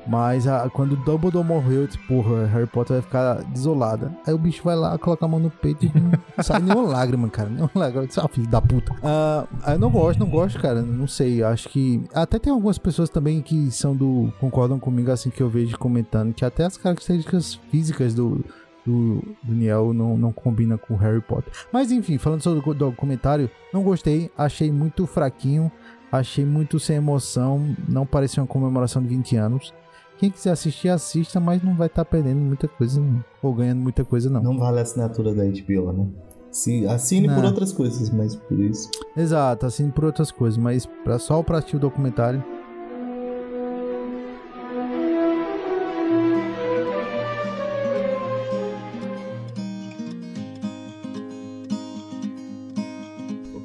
Mas a, quando Dumbledore morreu, eu disse, porra, Harry Potter vai ficar desolada. Aí o bicho vai lá, coloca a mão no peito e não sai nenhuma lágrima, cara. Nenhuma lágrima. Ah, filho da puta. Uh, eu não gosto, não gosto, cara. Não sei. Acho que. Até tem algumas pessoas também que são do. concordam comigo, assim, que eu vejo comentando, que até as características físicas do do, do Niel não, não combina com Harry Potter. Mas enfim, falando sobre o documentário, não gostei, achei muito fraquinho, achei muito sem emoção, não parecia uma comemoração de 20 anos. Quem quiser assistir, assista, mas não vai estar tá perdendo muita coisa, não. ou ganhando muita coisa, não. Não vale a assinatura da HBO, né? Se, assine não. por outras coisas, mas por isso. Exato, assine por outras coisas, mas pra, só pra assistir o documentário,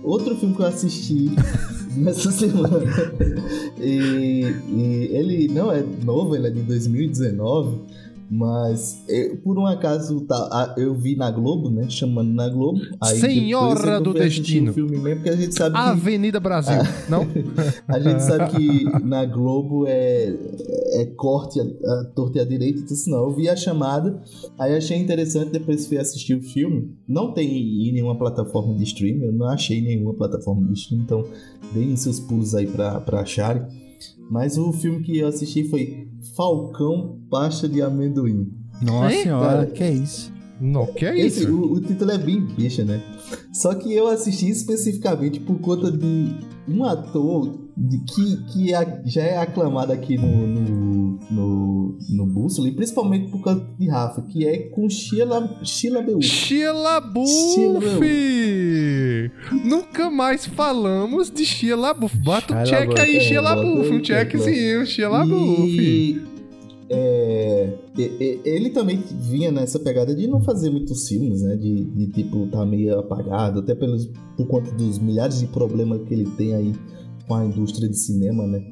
outro filme que eu assisti nessa semana. E, e, ele não é novo, ele é de 2019. Mas eu, por um acaso tá, eu vi na Globo, né? Chamando na Globo. Senhora do Destino. Filme mesmo, porque a gente sabe que, Avenida Brasil, não? a gente sabe que na Globo é, é corte a, a torta e a direita, então assim, não. Eu vi a chamada, aí achei interessante, depois fui assistir o filme. Não tem em nenhuma plataforma de streaming, eu não achei nenhuma plataforma de streaming, então deem seus pulos aí pra, pra acharem. Mas o filme que eu assisti foi Falcão Pasta de Amendoim. Nossa Hein? senhora, Cara, que é isso? Não, que é Esse, isso? o, o título é bem bicha, né? Só que eu assisti especificamente por conta de um ator de, que, que a- já é aclamado aqui no, no, no, no Bússola, e principalmente por causa de Rafa, que é com Sheila, Sheila Beus. Sheila Sheila Nunca mais falamos de Sheila Buff. Bota um check aí, é, Buff. aí, Um checkzinho, Buff. E é, e- e- ele também vinha nessa pegada de não fazer muitos filmes, né? De, de tipo, tá meio apagado, até pelos, por conta dos milhares de problemas que ele tem aí com a indústria de cinema, né?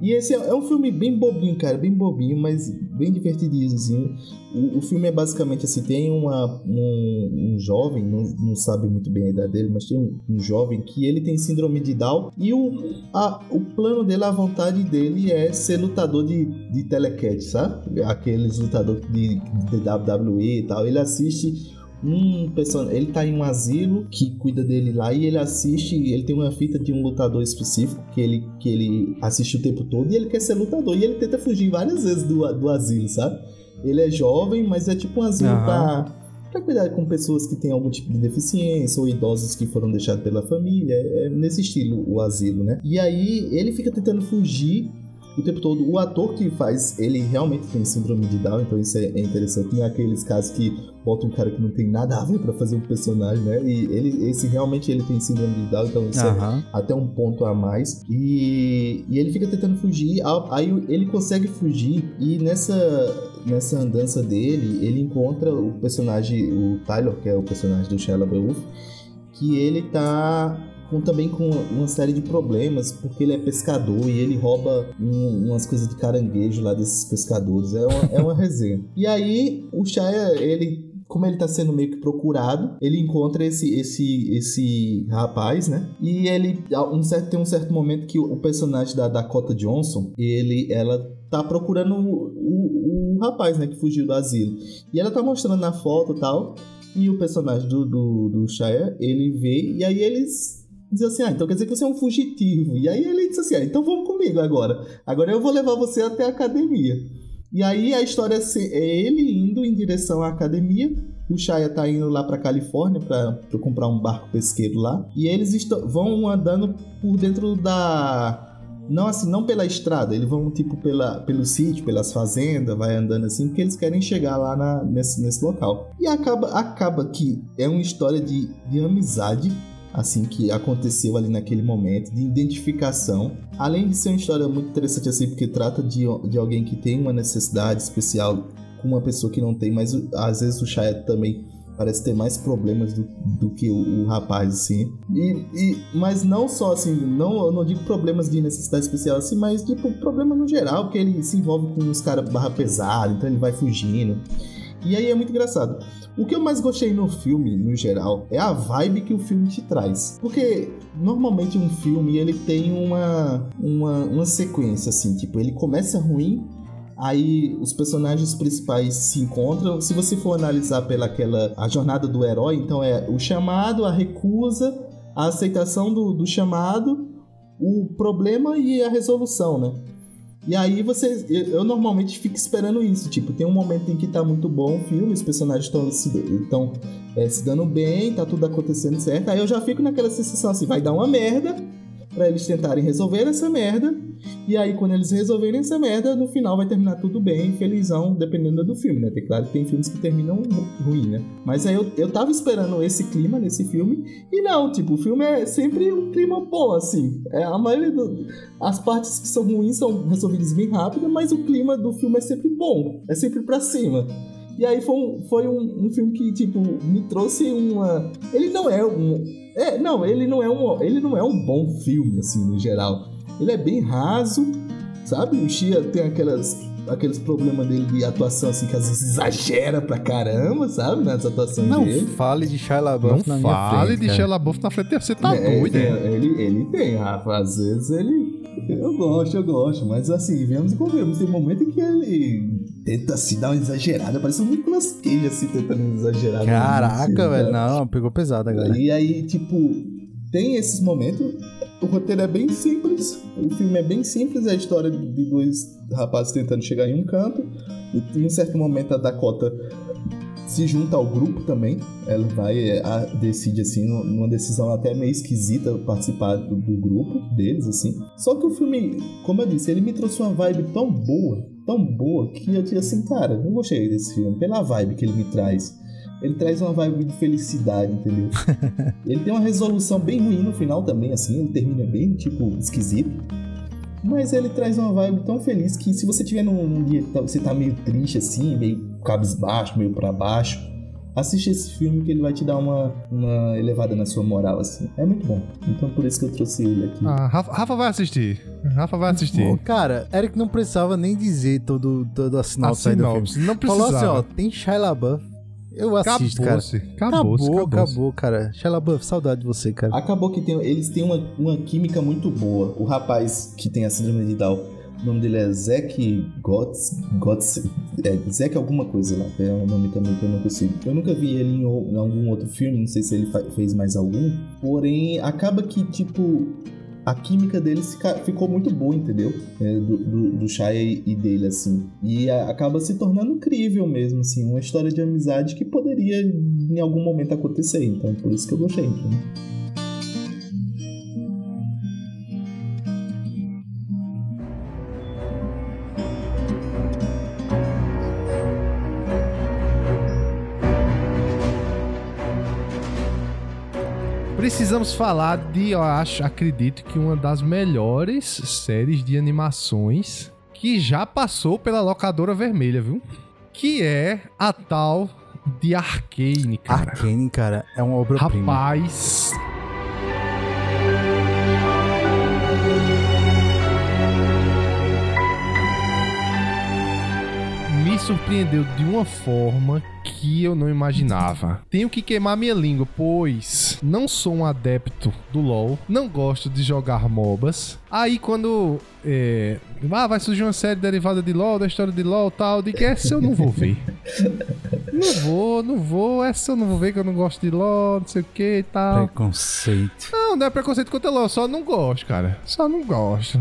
E esse é, é um filme bem bobinho, cara, bem bobinho, mas bem divertidinho, assim. O, o filme é basicamente assim, tem uma, um, um jovem, não, não sabe muito bem a idade dele, mas tem um, um jovem que ele tem síndrome de Down e o, a- o plano dele, a vontade dele é ser lutador de, de telecat, sabe? Aqueles lutadores de, de WWE e tal. Ele assiste um personagem. Ele tá em um asilo que cuida dele lá e ele assiste. Ele tem uma fita de um lutador específico que ele, que ele assiste o tempo todo e ele quer ser lutador. E ele tenta fugir várias vezes do, do asilo, sabe? Ele é jovem, mas é tipo um asilo Aham. pra, pra cuidar com pessoas que têm algum tipo de deficiência ou idosos que foram deixados pela família. É nesse estilo o asilo, né? E aí ele fica tentando fugir o tempo todo. O ator que faz, ele realmente tem síndrome de Down, então isso é, é interessante. Não é aqueles casos que bota um cara que não tem nada a ver pra fazer um personagem, né? E ele, esse realmente ele tem síndrome de Down, então isso é Aham. até um ponto a mais. E, e ele fica tentando fugir, aí ele consegue fugir, e nessa, nessa andança dele, ele encontra o personagem, o Tyler, que é o personagem do Shia LaBeouf, que ele tá com, também com uma série de problemas, porque ele é pescador e ele rouba um- umas coisas de caranguejo lá desses pescadores. É uma, é uma resenha. E aí, o Shia, ele como ele tá sendo meio que procurado, ele encontra esse esse esse rapaz, né? E ele um certo, tem um certo momento que o personagem da Dakota Johnson, ele ela tá procurando o, o, o rapaz, né, que fugiu do asilo. E ela tá mostrando na foto e tal, e o personagem do do, do Shia, ele vê e aí eles diz assim, ah, então quer dizer que você é um fugitivo. E aí ele diz assim, ah, então vamos comigo agora. Agora eu vou levar você até a academia. E aí a história é ele indo em direção à academia. O Shia tá indo lá pra Califórnia pra, pra comprar um barco pesqueiro lá. E eles vão andando por dentro da. Não assim, não pela estrada, eles vão tipo pela, pelo sítio, pelas fazendas, vai andando assim, porque eles querem chegar lá na- nesse, nesse local. E acaba, acaba que é uma história de, de amizade assim que aconteceu ali naquele momento, de identificação. Além de ser uma história muito interessante assim, porque trata de, de alguém que tem uma necessidade especial com uma pessoa que não tem, mas às vezes o Shia também parece ter mais problemas do, do que o, o rapaz, assim. E, e- mas não só assim, não, eu não digo problemas de necessidade especial assim, mas tipo, problema no geral, porque ele se envolve com os caras barra pesada, então ele vai fugindo. E aí é muito engraçado. O que eu mais gostei no filme, no geral, é a vibe que o filme te traz. Porque normalmente um filme ele tem uma, uma, uma sequência assim, tipo, ele começa ruim, aí os personagens principais se encontram. Se você for analisar pela aquela a jornada do herói, então é o chamado, a recusa, a aceitação do, do chamado, o problema e a resolução, né? E aí você. Eu, eu normalmente fico esperando isso. Tipo, tem um momento em que tá muito bom o filme, os personagens estão se, tão, é, se dando bem, tá tudo acontecendo certo. Aí eu já fico naquela sensação assim, vai dar uma merda pra eles tentarem resolver essa merda. E aí, quando eles resolverem essa merda, no final vai terminar tudo bem, felizão, dependendo do filme, né? Tem, claro que tem filmes que terminam ru- ruim, né? Mas aí eu, eu tava esperando esse clima nesse filme, e não, tipo, o filme é sempre um clima bom, assim. É, a maioria do, as partes que são ruins são resolvidas bem rápido, mas o clima do filme é sempre bom, é sempre pra cima. E aí foi um, foi um, um filme que, tipo, me trouxe uma. Ele não é um. É, não, ele não é um. Ele não é um bom filme, assim, no geral. Ele é bem raso, sabe? O Shia tem aquelas aqueles problemas dele de atuação, assim, que às vezes exagera pra caramba, sabe? Nas atuações Não dele. fale de Shia LaBeouf Não na minha fale frente, de cara. Shia LaBeouf na frente, você tá É, doido, é, é? ele, ele tem, Rafa. Às vezes ele. Eu gosto, eu gosto. Mas assim, vemos e convenhamos. Tem momento em que ele tenta assim dar uma exagerada. Parece um Nicolas Cage assim, tentando exagerar. Caraca, filme, velho. cara. Não, pegou pesado agora. E aí, tipo, tem esses momentos. O roteiro é bem simples. O filme é bem simples. É a história de dois rapazes tentando chegar em um canto. E em um certo momento a Dakota se junta ao grupo também. Ela vai, é, a- decide, assim, nu- numa decisão até meio esquisita participar do, do grupo deles, assim. Só que o filme, como eu disse, ele me trouxe uma vibe tão boa, tão boa, que eu disse assim, cara, eu gostei desse filme, pela vibe que ele me traz. Ele traz uma vibe de felicidade, entendeu? ele tem uma resolução bem ruim no final também, assim, ele termina bem, tipo, esquisito. Mas ele traz uma vibe tão feliz que se você tiver num, num dia que tá- você tá meio triste assim, meio cabisbaixo, meio pra baixo, assiste esse filme que ele vai te dar uma, uma elevada na sua moral, assim. É muito bom. Então por isso que eu trouxe ele aqui. Ah, Rafa, Rafa vai assistir. Rafa vai assistir. Pô, cara, Eric não precisava nem dizer todo, toda a sinopse aí do filme. sinopse. Não Falou precisava. assim, ó, tem Shia LaBeouf. Eu assisto, cara. Acabou, Acabou-se. acabou, Acabou. cara. Shia LaBeouf, saudade de você, cara. Acabou que tem- eles têm uma, uma química muito boa. O rapaz que tem a síndrome de Down, o nome dele é Zack Gotts. Gotts é, Zack alguma coisa lá. É um nome também que eu não consigo. Eu nunca vi ele em, em algum outro filme, não sei se ele fez mais algum. Porém, acaba que, tipo, a química deles ficou muito boa, entendeu? É, do, do, do Shia e dele, assim. E a- acaba se tornando crível mesmo, assim. Uma história de amizade que poderia em algum momento acontecer. Então, por isso que eu gostei. Então. Precisamos falar de, eu acho, acredito que uma das melhores séries de animações que já passou pela locadora vermelha, viu? Que é a tal de Arcane, cara. Arcane, cara, é uma obra-prima. Rapaz. Me surpreendeu de uma forma que eu não imaginava. Tenho que queimar minha língua, pois não sou um adepto do LoL, não gosto de jogar MOBAs. Aí quando é, ah, vai surgir uma série derivada de LoL, da história de LoL tal, de que essa eu não vou ver. Não vou, não vou, essa eu não vou ver que eu não gosto de LoL, não sei o que e tal. Preconceito. Não, não é preconceito contra LoL, só não gosto, cara. Só não gosto.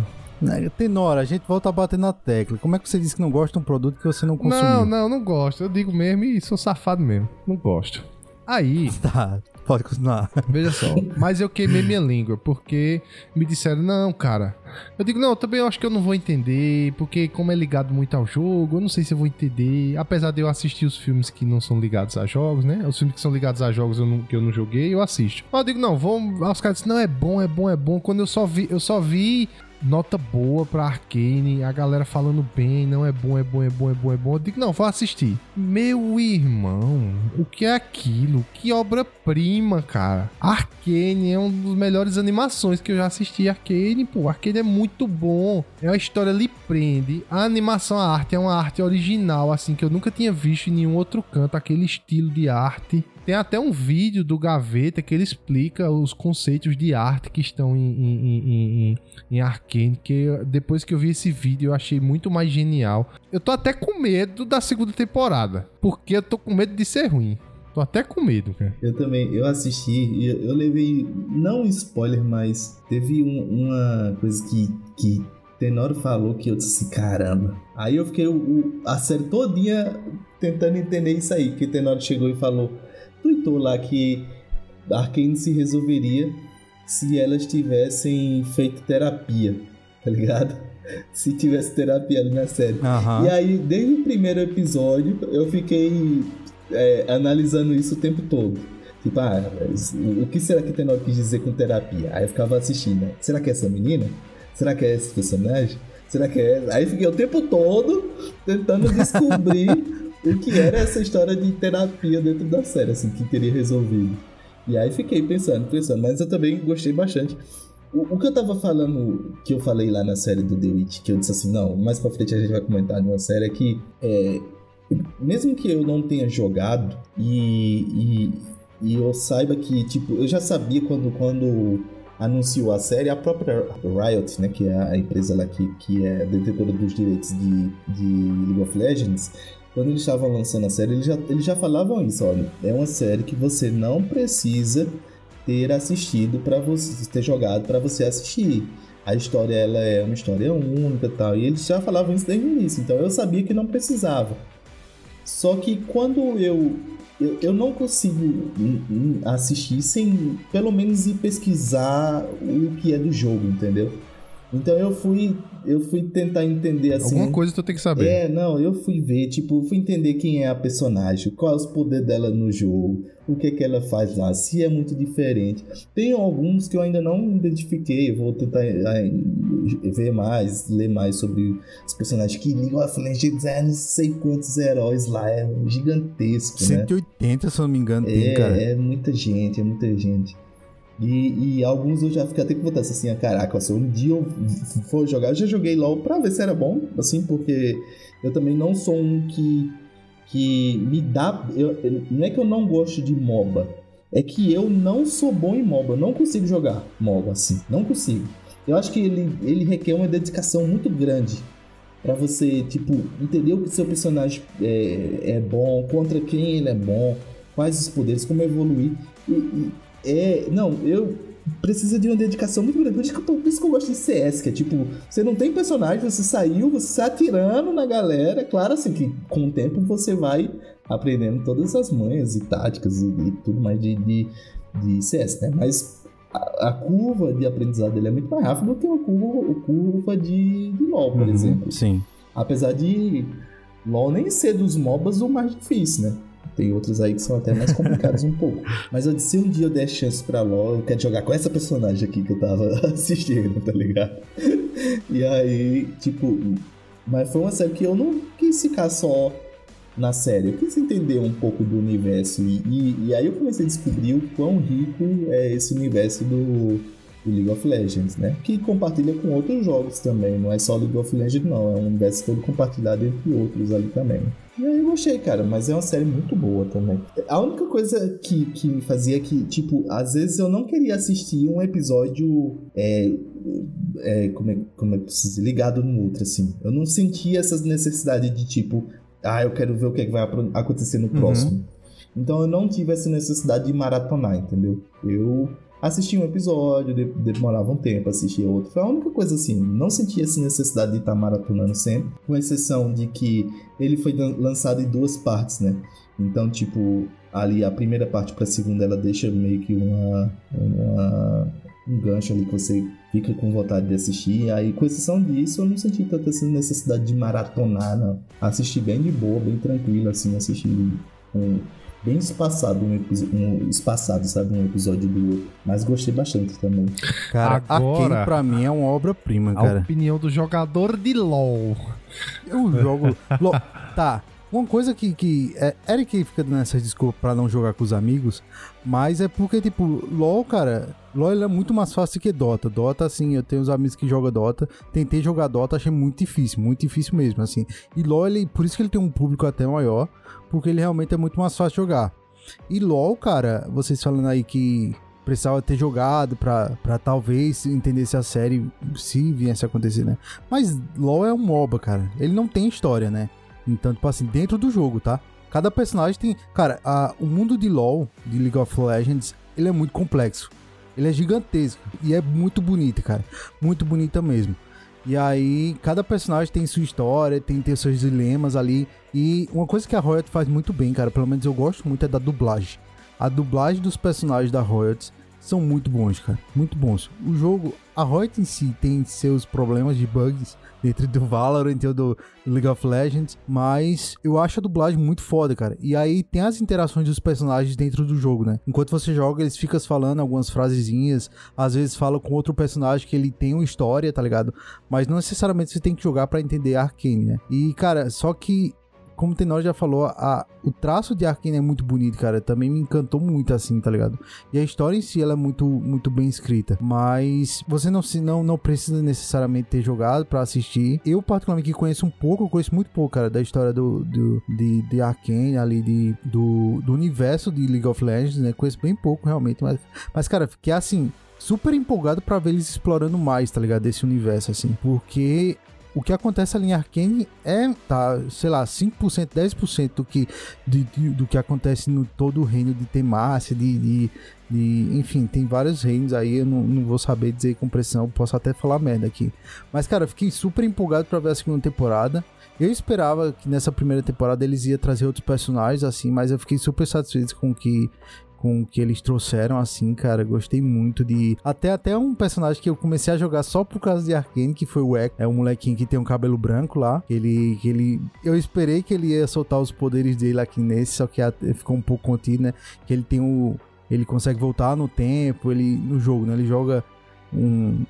Tenora, a gente volta a bater na tecla. Como é que você disse que não gosta de um produto que você não consumiu? Não, não, não gosto. Eu digo mesmo e sou safado mesmo. Não gosto. Aí, Tá, pode continuar. veja só. Mas eu queimei minha língua, porque me disseram, não, cara. Eu digo, não, também eu acho que eu não vou entender, porque como é ligado muito ao jogo, eu não sei se eu vou entender. Apesar de eu assistir os filmes que não são ligados a jogos, né? Os filmes que são ligados a jogos eu não- que eu não joguei, eu assisto. Mas eu digo, não, vamos. Os caras dizem, não, é bom, é bom, é bom. Quando eu só vi, eu só vi nota boa pra Arcane, a galera falando bem, não é bom, é bom, é bom, é bom, é bom. Eu digo, não, vou assistir. Meu irmão, o que é aquilo? Que obra-prima, cara. Arcane é uma das melhores animações que eu já assisti. Arcane, pô, Arcane é muito bom. É uma história lhe prende. A animação, a arte é uma arte original, assim, que eu nunca tinha visto em nenhum outro canto, aquele estilo de arte. Tem até um vídeo do Gaveta que ele explica os conceitos de arte que estão em, em, em, em, em Arcane, que depois que eu vi esse vídeo eu achei muito mais genial. Eu tô até com medo da segunda temporada, porque eu tô com medo de ser ruim. Tô até com medo, cara. Eu também, eu assisti e eu, eu levei, não spoiler, mas teve um- uma coisa que, que Tenor falou que eu disse caramba. Aí eu fiquei o, o- a série todinha tentando entender isso aí, que Tenor chegou e falou, tweetou lá que Arkane se resolveria se elas tivessem feito terapia, tá ligado? Se tivesse terapia ali na série. Aham. E aí, desde o primeiro episódio, eu fiquei é, analisando isso o tempo todo. Tipo, ah, o que será que Tenor quis dizer com terapia? Aí eu ficava assistindo, né? Será que é essa menina? Será que é esse personagem? Será que é essa? Aí fiquei o tempo todo tentando descobrir o que era essa história de terapia dentro da série, assim, que teria resolvido. E aí fiquei pensando, pensando, mas eu também gostei bastante. o, o, que eu tava falando, que eu falei lá na série do The Witch, que eu disse assim, não, mais pra frente a gente vai comentar de uma série, é que é, mesmo que eu não tenha jogado e, e, e, eu saiba que, tipo, eu já sabia quando, quando anunciou a série, a própria Riot, né, que é a empresa lá que, que é detentora dos direitos de, de League of Legends, quando eles estavam lançando a série, eles já, eles já falavam isso, olha, é uma série que você não precisa ter assistido para você ter jogado para você assistir. A história ela é uma história única, tal, e eles já falavam isso desde o início, então eu sabia que não precisava. Só que quando eu eu, eu não consigo assistir sem pelo menos ir pesquisar o que é do jogo, entendeu? Então eu fui eu fui tentar entender assim. Alguma coisa tu tem que saber. É, não, eu fui ver, tipo, fui entender quem é a personagem, qual é os poderes dela no jogo, o que é que ela faz lá, se é muito diferente. Tem alguns que eu ainda não identifiquei, vou tentar é, ver mais, ler mais sobre os personagens que League of Legends é não sei quantos heróis lá, é gigantesco, 180, né? se eu não me engano, tem, é, cara. É muita gente, é muita gente. E, e, alguns eu já fiquei até com vontade assim, ah, caraca, se um dia eu for jogar, eu já joguei LOL pra ver se era bom, assim, porque eu também não sou um que, que me dá. Eu, não é que eu não gosto de MOBA, é que eu não sou bom em MOBA, eu não consigo jogar MOBA assim, não consigo. Eu acho que ele, ele requer uma dedicação muito grande para você, tipo, entender o que seu personagem é, é bom, contra quem ele é bom, quais os poderes, como evoluir. E, e, é. Não, eu precisa de uma dedicação muito grande. Por isso, que eu, por isso que eu gosto de CS, que é tipo, você não tem personagem, você saiu, você está atirando na galera. Claro, assim, que com o tempo você vai aprendendo todas as manhas e táticas e, e tudo mais de, de, de, CS, né? Mas a, a, curva de aprendizado dele é muito mais rápida do que a curva, a curva de, de LoL, por uhum, exemplo. Sim. Apesar de LoL nem ser dos MOBAs o mais difícil, né? Tem outros aí que são até mais complicados um pouco. Mas eu se um dia eu der chance pra LoL, eu quero jogar com essa personagem aqui que eu tava assistindo, tá ligado? E aí, tipo... Mas foi uma série que eu não quis ficar só na série. Eu quis entender um pouco do universo. E, e, e aí eu comecei a descobrir o quão rico é esse universo do, do League of Legends, né? Que compartilha com outros jogos também. Não é só League of Legends, não. É um universo todo compartilhado entre outros ali também. E aí eu gostei, cara, mas é uma série muito boa também. A única coisa que, que me fazia que, tipo, às vezes eu não queria assistir um episódio é, é, como, é, como é preciso ligado no outro, assim. Eu não sentia essa necessidade de, tipo, ah, eu quero ver o que, é que vai acontecer no uhum. próximo. Uhum. Então eu não tive essa necessidade de maratonar, entendeu? Eu assistia um episódio, demorava um tempo, assistia outro. Foi a única coisa assim, não sentia essa necessidade de estar maratonando sempre, com exceção de que ele foi lançado em duas partes, né? Então, tipo, ali a primeira parte para a segunda ela deixa meio que uma, uma um gancho ali que você fica com vontade de assistir. Aí, com exceção disso, eu não senti tanta essa necessidade de maratonar, não. Assisti bem de boa, bem tranquilo, assim, assisti com bem espaçado um, um espaçado, sabe, um episódio do outro. Mas gostei bastante também. Cara, Agora, Arkane pra mim é uma obra-prima, cara. A opinião do jogador de LoL. Eu jogo LoL. Tá, uma coisa que, que é, Eric fica dando essa desculpa pra não jogar com os amigos, mas é porque, tipo, LoL, cara, LoL é muito mais fácil que Dota. Dota, assim, eu tenho uns amigos que jogam Dota, tentei jogar Dota, achei muito difícil, muito difícil mesmo, assim. E LoL, ele, por isso que ele tem um público até maior, porque ele realmente é muito mais fácil jogar. E LoL, cara, vocês falando aí que precisava ter jogado pra talvez entender se a série se viesse a acontecer, né? Mas LoL é um MOBA, cara. Ele não tem história, né? Então, tipo assim, dentro do jogo, tá? Cada personagem tem. Cara, a, o mundo de LoL, de League of Legends, ele é muito complexo. Ele é gigantesco. E é muito bonito, cara. Muito bonita mesmo. E aí, cada personagem tem sua história, tem, tem seus dilemas ali. E uma coisa que a Riot faz muito bem, cara, pelo menos eu gosto muito, é da dublagem. A dublagem dos personagens da Riot são muito bons, cara. Muito bons. O jogo, a Riot em si tem seus problemas de bugs dentro do Valorant ou do League of Legends, mas eu acho a dublagem muito foda, cara. E aí tem as interações dos personagens dentro do jogo, né? Enquanto você joga, eles ficam falando algumas frasezinhas, às vezes fala com outro personagem que ele tem uma história, tá ligado? Mas não necessariamente você tem que jogar para entender Arkane, né? E, cara, só que como o Tenor já falou, a, o traço de Arkane é muito bonito, cara. Também me encantou muito, assim, tá ligado? E a história em si, ela é muito, muito bem escrita. Mas você não, se, não, não precisa necessariamente ter jogado para assistir. Eu, particularmente, que conheço um pouco, conheço muito pouco, cara, da história do, do de, de Arkane, ali, de, do, do universo de League of Legends, né? Conheço bem pouco, realmente. Mas, mas cara, fiquei assim, super empolgado para ver eles explorando mais, tá ligado? Desse universo, assim. Porque o que acontece ali em Arkane é, tá, sei lá, 5%, 10% do que, de, de, do que acontece no todo o reino de Temácia, de, de, de, enfim, tem vários reinos aí, eu não, não vou saber dizer com precisão, posso até falar merda aqui. Mas, cara, eu fiquei super empolgado para ver a segunda temporada. Eu esperava que nessa primeira temporada eles iam trazer outros personagens, assim, mas eu fiquei super satisfeito com que com o que eles trouxeram, assim, cara. Gostei muito de. Até, até um personagem que eu comecei a jogar só por causa de Arkane, que foi o Echo. É um molequinho que tem um cabelo branco lá. Ele, ele. Eu esperei que ele ia soltar os poderes dele aqui nesse, só que ficou um pouco contido, né? Que ele tem o. Ele consegue voltar no tempo, ele. No jogo, né? Ele joga um,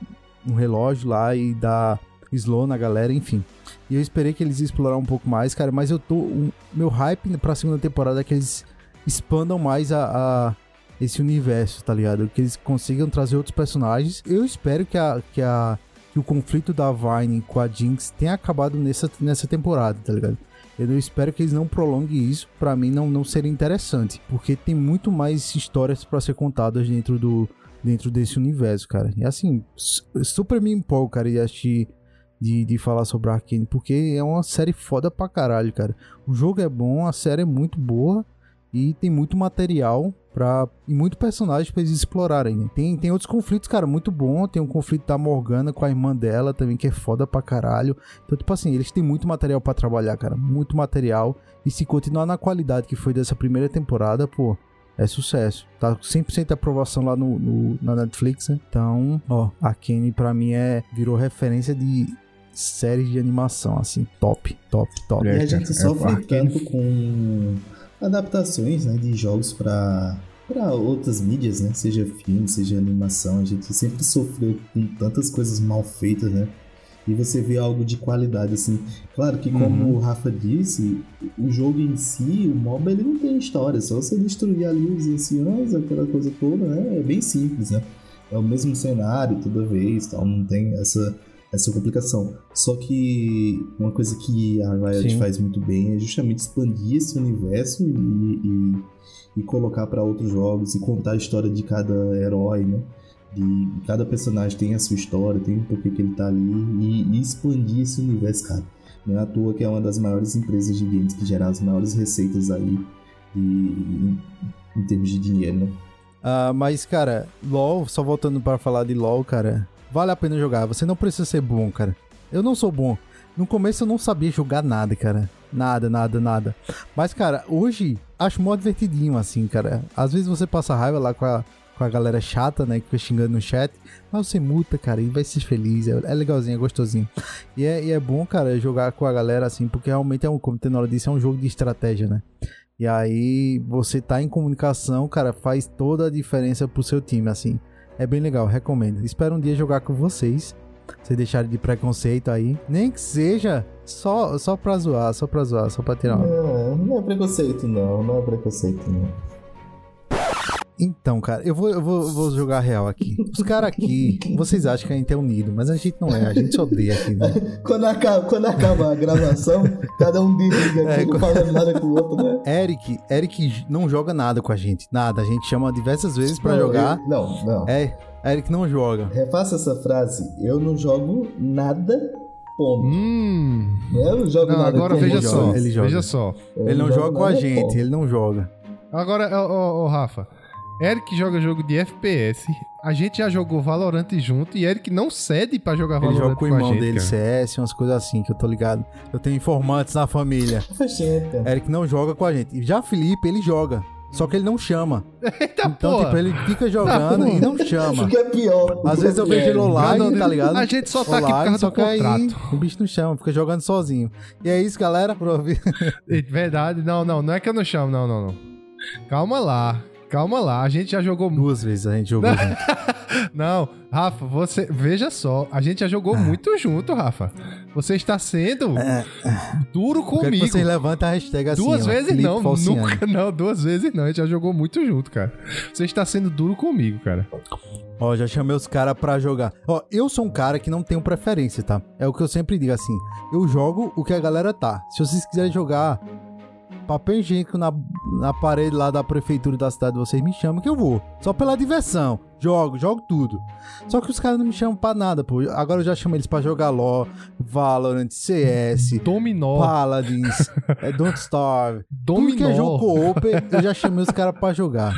um relógio lá e dá slow na galera, enfim. E eu esperei que eles explorar um pouco mais, cara, mas eu tô. Um, meu hype pra segunda temporada é que eles expandam mais a, a, esse universo, tá ligado? Que eles consigam trazer outros personagens. Eu espero que a, que a que o conflito da Vine com a Jinx tenha acabado nessa, nessa temporada, tá ligado? Eu espero que eles não prolonguem isso, para mim não, não seria interessante, porque tem muito mais histórias para ser contadas dentro do dentro desse universo, cara. E assim, super me empolgo, cara, de assistir de, de falar sobre Arkane, porque é uma série foda pra caralho, cara. O jogo é bom, a série é muito boa e tem muito material pra, e muito personagem pra eles explorarem. Né? Tem, tem outros conflitos, cara, muito bom. Tem um conflito da Morgana com a irmã dela também, que é foda pra caralho. Então, tipo assim, eles têm muito material para trabalhar, cara. Muito material. E se continuar na qualidade que foi dessa primeira temporada, pô, é sucesso. Tá 100% de aprovação lá no, no, na Netflix, né? Então, ó, a Kenny pra mim é virou referência de séries de animação, assim, top, top, top. E a gente sofre é, tanto com adaptações né, de jogos para para outras mídias, né? Seja filme, seja animação, a gente sempre sofreu com tantas coisas mal feitas, né? E você vê algo de qualidade, assim. Claro que, como uhum. o Rafa disse, o jogo em si, o MOBA, ele não tem história. Só você destruir ali os anciãos, aquela coisa toda, né? É bem simples, né? É o mesmo cenário toda vez, tal. Não tem essa essa complicação. Só que uma coisa que a Riot faz muito bem é justamente expandir esse universo e, e, e colocar para outros jogos e contar a história de cada herói, né? De cada personagem tem a sua história, tem um porquê que ele tá ali e, e expandir esse universo, cara. Não é à toa que é uma das maiores empresas de games que gera as maiores receitas aí de, em, em termos de dinheiro, né? Uh, mas, cara, LoL, só voltando para falar de LoL, cara, vale a pena jogar. Você não precisa ser bom, cara. Eu não sou bom. No começo eu não sabia jogar nada, cara. Nada, nada, nada. Mas, cara, hoje acho mó divertidinho, assim, cara. Às vezes você passa raiva lá com a, com a galera chata, né? Que fica xingando no chat. Mas você multa, cara, e vai ser feliz. É, é legalzinho, é gostosinho. E é, e é bom, cara, jogar com a galera assim, porque realmente é um, como o Tenora disse, é um jogo de estratégia, né? E aí, você tá em comunicação, cara, faz toda a diferença pro seu time, assim. É bem legal, recomendo. Espero um dia jogar com vocês. Vocês deixarem de preconceito aí. Nem que seja só, só pra zoar, só pra zoar, só pra tirar. Não, não é preconceito, não. Não é preconceito, não. Então, cara, eu vou, eu vou, vou jogar real aqui. Os caras aqui, vocês acham que a gente é unido, mas a gente não é, a gente se odeia aqui, né? quando, acaba, quando acaba a gravação, cada um desliga aqui, é, não fala nada com o outro, né? Eric, Eric não joga nada com a gente, nada. A gente chama diversas vezes pra não, jogar. Eu, não, não. É, Eric não joga. Refaça essa frase. Eu não jogo nada ponto. Hum. Eu não jogo não, nada agora veja só, ele joga. Veja só. Eu ele não, joga com a gente, ponto. ele não joga. Agora, ô, ô, ô Rafa, Eric joga jogo de FPS. A gente já jogou Valorant junto e Eric não cede para jogar Valorant. Ele joga com o irmão gente, dele, cara. CS, umas coisas assim que eu tô ligado. Eu tenho informantes na família. Eric não joga com a gente. Já Felipe, ele joga. Só que ele não chama. Eita então, porra. tipo, ele fica jogando e não chama. Isso que é pior. Às vezes eu vejo ele online, tá ligado? A gente só tá online, aqui por causa só do contrato. Aí, o bicho não chama, fica jogando sozinho. E é isso, galera. Verdade. Não, não, não é que eu não chamo, não, não, não. Calma lá. Calma lá. A gente já jogou muito. Duas vezes a gente jogou junto. Não, Rafa, você. Veja só, a gente já jogou muito junto, Rafa. Você está sendo duro Quero que comigo. vocês levantem a hashtag assim, Duas ó, vezes não, Falciani. nunca não, duas vezes não. A gente já jogou muito junto, cara. Você está sendo duro comigo, cara. Ó, já chamei os caras pra jogar. Ó, eu sou um cara que não tenho preferência, tá? É o que eu sempre digo assim. Eu jogo o que a galera tá. Se vocês quiserem jogar papel higiênico na, na parede lá da prefeitura da cidade, vocês me chamam que eu vou. Só pela diversão. Jogo, jogo tudo. Só que os caras não me chamam pra nada, pô. Agora eu já chamo eles pra jogar LoL, Valorant, CS, Dominó. Paladins, é, Don't Starve. Tudo que é Dominó. jogo co-op, eu já chamei os caras pra jogar.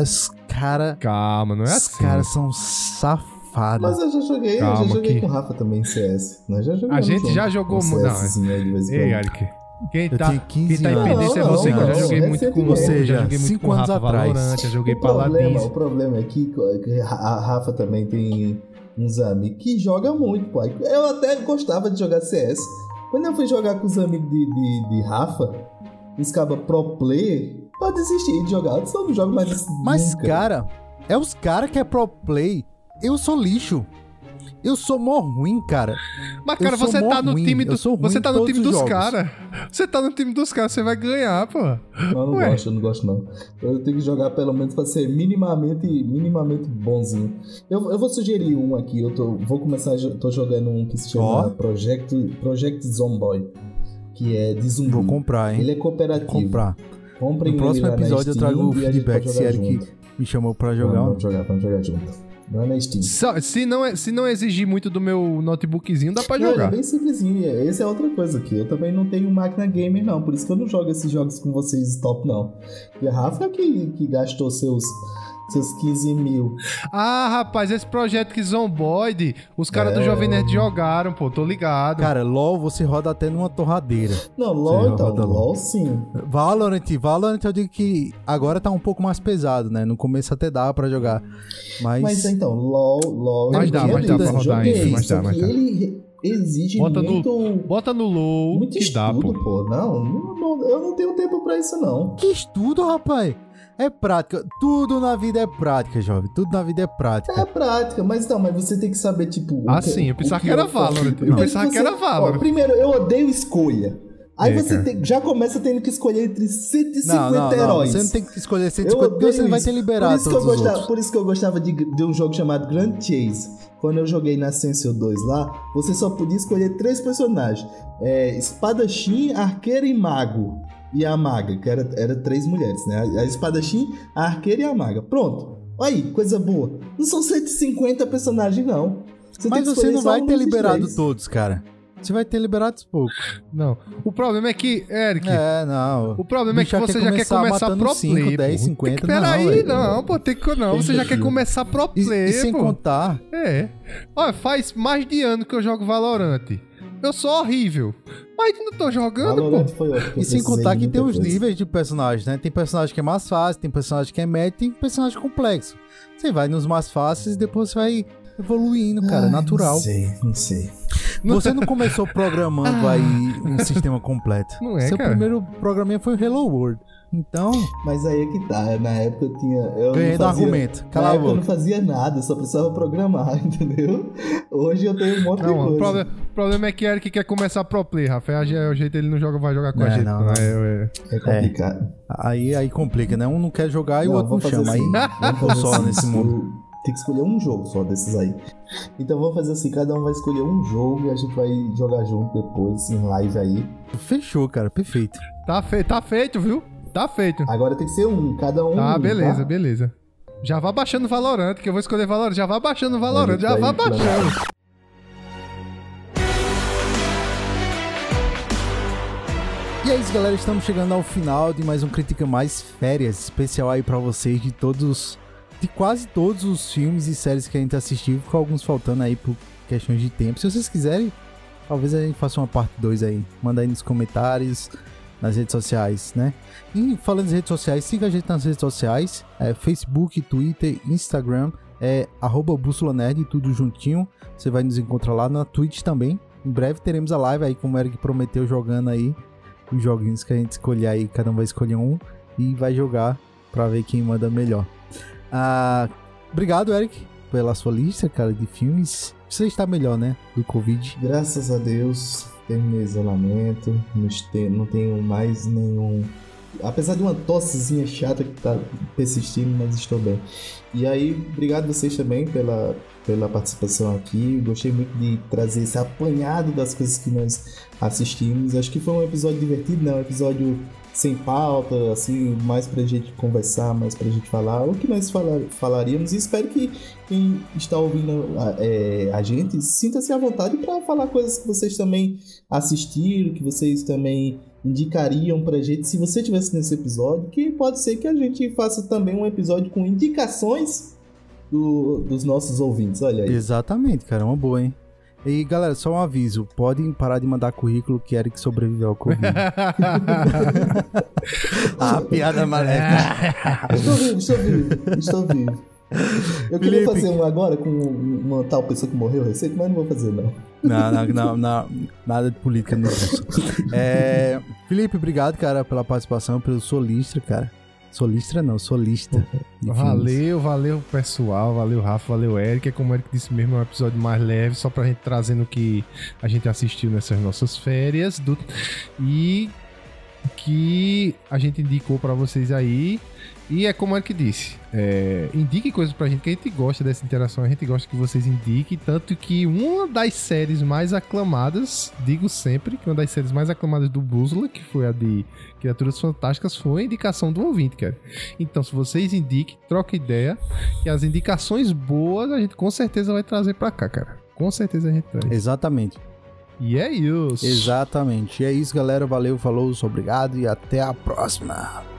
Os caras... Calma, não é Os assim. caras são safados. Mas eu já joguei, eu Calma já joguei que- com o Rafa também CS. Nós já jogamos A gente já jogou um mu- não, em Ei. Eric. Quem Eu tá, tinha 15 quem tá em anos. pendência é você, não, que eu já joguei não, muito é com você. Já joguei muito com anos Rafa atrás. Valorant, já joguei O problema, o problema é que a Rafa também tem uns amigos que jogam muito, pô. Eu até gostava de jogar CS. Quando eu fui jogar com os amigos de, de, de Rafa, os cabas pro player, eu desisti de jogar. Eu só não jogo mais Mas, nunca. cara, é os caras que é pro play. Eu sou lixo. Eu sou mó ruim, cara. Mas, cara, sou você tá no time do, Você tá no time os dos caras. Você tá no time dos caras, você vai ganhar, pô. Não, eu não Ué. gosto, eu não gosto não. Eu tenho que jogar pelo menos pra ser minimamente, minimamente bonzinho. Eu, eu vou sugerir um aqui, eu tô, vou começar, tô jogando um que se chama Ó. Project, Project Zomboy, que é de zumbi. Vou comprar, hein? Ele é cooperativo. Comprar. Comprem No próximo episódio eu trago o feedback se jogar Eric junto. me chamou pra jogar. vamos jogar, vamos jogar junto. Lá na Steam. Só- se, não, é- se não exigir muito do meu notebookzinho, dá pra Não, é jogar. bem simplesinho. Essa é outra coisa aqui. Eu também não tenho máquina gamer, não. Por isso que eu não jogo esses jogos com vocês top, não. E a Rafa que, que gastou seus, seus 15 mil. Ah, rapaz, esse projeto que Zomboid, os caras do É. Jovem Nerd jogaram, pô, tô ligado. Cara, LOL você roda até numa torradeira. Não, LOL então. roda LOL. LOL sim. Valorant, Valorant eu digo que agora tá um pouco mais pesado, né? No começo até dá pra jogar. Mas, Mas então, LOL, LOL. Mas dá, mas dá pra rodar ainda, mas dá, mas dá. ele exige Bota no- muito. Bota no low Muito que dá, estudo, pô. pô. Não, não, não, eu não tenho tempo pra isso, não. que estudo, rapaz. É prática. Tudo na vida é prática, jovem. Tudo na vida é prática. É prática, mas não, mas você tem que saber, tipo. Ah, que- sim, eu pensava que eu era. Valorant. Eu pensava que era Valorant. Primeiro, eu odeio escolha. Aí É, você tem- já começa tendo que escolher entre 150 Não, não, não. heróis. Você não tem que escolher Eu 150 porque você não vai ter liberado por isso, que eu gostava, outros. por isso que eu gostava de, de um jogo chamado Grand Chase. Quando eu joguei na Sensio 2 lá, você só podia escolher três personagens: é, espadachim, arqueiro e mago. E a maga, que era, era três mulheres, né? A espadachim, a arqueira e a maga. Pronto. Aí, coisa boa. Não são 150 personagens, não. Você Mas que você não vai um ter liberado três. todos, cara. Você vai ter liberado poucos. Não. O problema é que, Eric, É, não. o problema é que você já quer começar pro play. 10, pô. 50, Peraí, não, velho. não, pô, tem que não. Você já quer começar pro E, play, e sem pô. contar, É. Olha, faz mais de ano que eu jogo Valorant. Eu sou horrível. Mas não tô jogando, Valorant pô. e sem contar que tem os coisa. níveis de personagens, né? Tem personagem que é mais fácil, tem personagem que é médio, tem personagem complexo. Você vai nos mais fáceis e depois você vai evoluindo, cara, Ai, natural. Não sei, não sei. Você não começou programando aí um sistema completo. Não é, Seu cara. primeiro programinha foi o Hello World. Então, Mas aí é que tá. Na época eu tinha. Eu ganhei não do fazia, argumento. Na Cala a época eu não boca. fazia nada, eu só precisava programar, entendeu? Hoje eu tenho um monte de Não, o coisa. problema, o problema é que Eric quer começar pro play, Rafa. É o jeito ele não joga, vai jogar com a Não, gente. não, não não. é, é. É complicado. Aí, aí complica, né? Um não quer jogar e o Não, outro não chama. assim, Aí fazer só assim, nesse mundo. o- Tem que escolher um jogo só desses aí. Então vamos fazer assim, cada um vai escolher um jogo e a gente vai jogar junto depois, em live aí. Fechou, cara. Perfeito. Tá, fe tá feito, viu? Tá feito. Agora tem que ser um, cada um. Tá, um, beleza, tá? beleza. Já vá baixando o Valorant, que eu vou escolher Valorant. Já vá baixando o Valorant, já vá tá baixando. E é isso, galera. Estamos chegando ao final de mais um Critica Mais Férias, especial aí pra vocês de todos, de quase todos os filmes e séries que a gente assistiu, com alguns faltando aí por questões de tempo. Se vocês quiserem, talvez a gente faça uma parte 2 aí. Manda aí nos comentários, nas redes sociais, né? E falando nas redes sociais, siga a gente nas redes sociais, é Facebook, Twitter, Instagram, é arroba Bússola Nerd, tudo juntinho. Você vai nos encontrar lá na Twitch também. Em breve teremos a live aí, como o Eric prometeu, jogando aí os joguinhos que a gente escolher aí, cada um vai escolher um e vai jogar pra ver quem manda melhor. Ah, obrigado, Eric, pela sua lista, cara, de filmes. Você está melhor, né? Do Covid. Graças a Deus, terminei isolamento, não tenho mais nenhum. Apesar de uma tossezinha chata que tá persistindo, mas estou bem. E aí, obrigado vocês também pela, pela participação aqui. Gostei muito de trazer esse apanhado das coisas que nós assistimos. Acho que foi um episódio divertido, né? Um episódio sem pauta, assim, mais pra gente conversar, mais pra gente falar, o que nós falar, falaríamos. E espero que quem está ouvindo é, a gente sinta-se à vontade para falar coisas que vocês também assistiram, que vocês também indicariam pra gente se você tivesse nesse episódio, que pode ser que a gente faça também um episódio com indicações do, dos nossos ouvintes, olha aí. Exatamente, cara, é uma boa, hein? E galera, só um aviso: podem parar de mandar currículo que Eric sobreviveu ao Covid. ah, piada maléfica. estou vivo, estou vivo, estou vivo. Eu queria Felipe. fazer um agora com uma tal pessoa que morreu recente, mas não vou fazer, não. Não, não, não, não nada de política no é, Felipe, obrigado, cara, pela participação, pelo solista, cara. Solista não, solista. Valeu, valeu pessoal, valeu Rafa, valeu Eric. É como o Eric disse mesmo, é um episódio mais leve, só pra gente trazendo o que a gente assistiu nessas nossas férias. Do... E que a gente indicou para vocês aí. E é como é que disse, é, indique coisas pra gente, que a gente gosta dessa interação, a gente gosta que vocês indiquem, tanto que uma das séries mais aclamadas, digo sempre, que uma das séries mais aclamadas do Bússola, que foi a de Criaturas Fantásticas, foi a indicação do ouvinte, cara. Então, se vocês indiquem, troca ideia, e as indicações boas a gente com certeza vai trazer pra cá, cara. Com certeza a gente traz. Exatamente. E é isso. Exatamente. E é isso, galera. Valeu, falou, obrigado e até a próxima.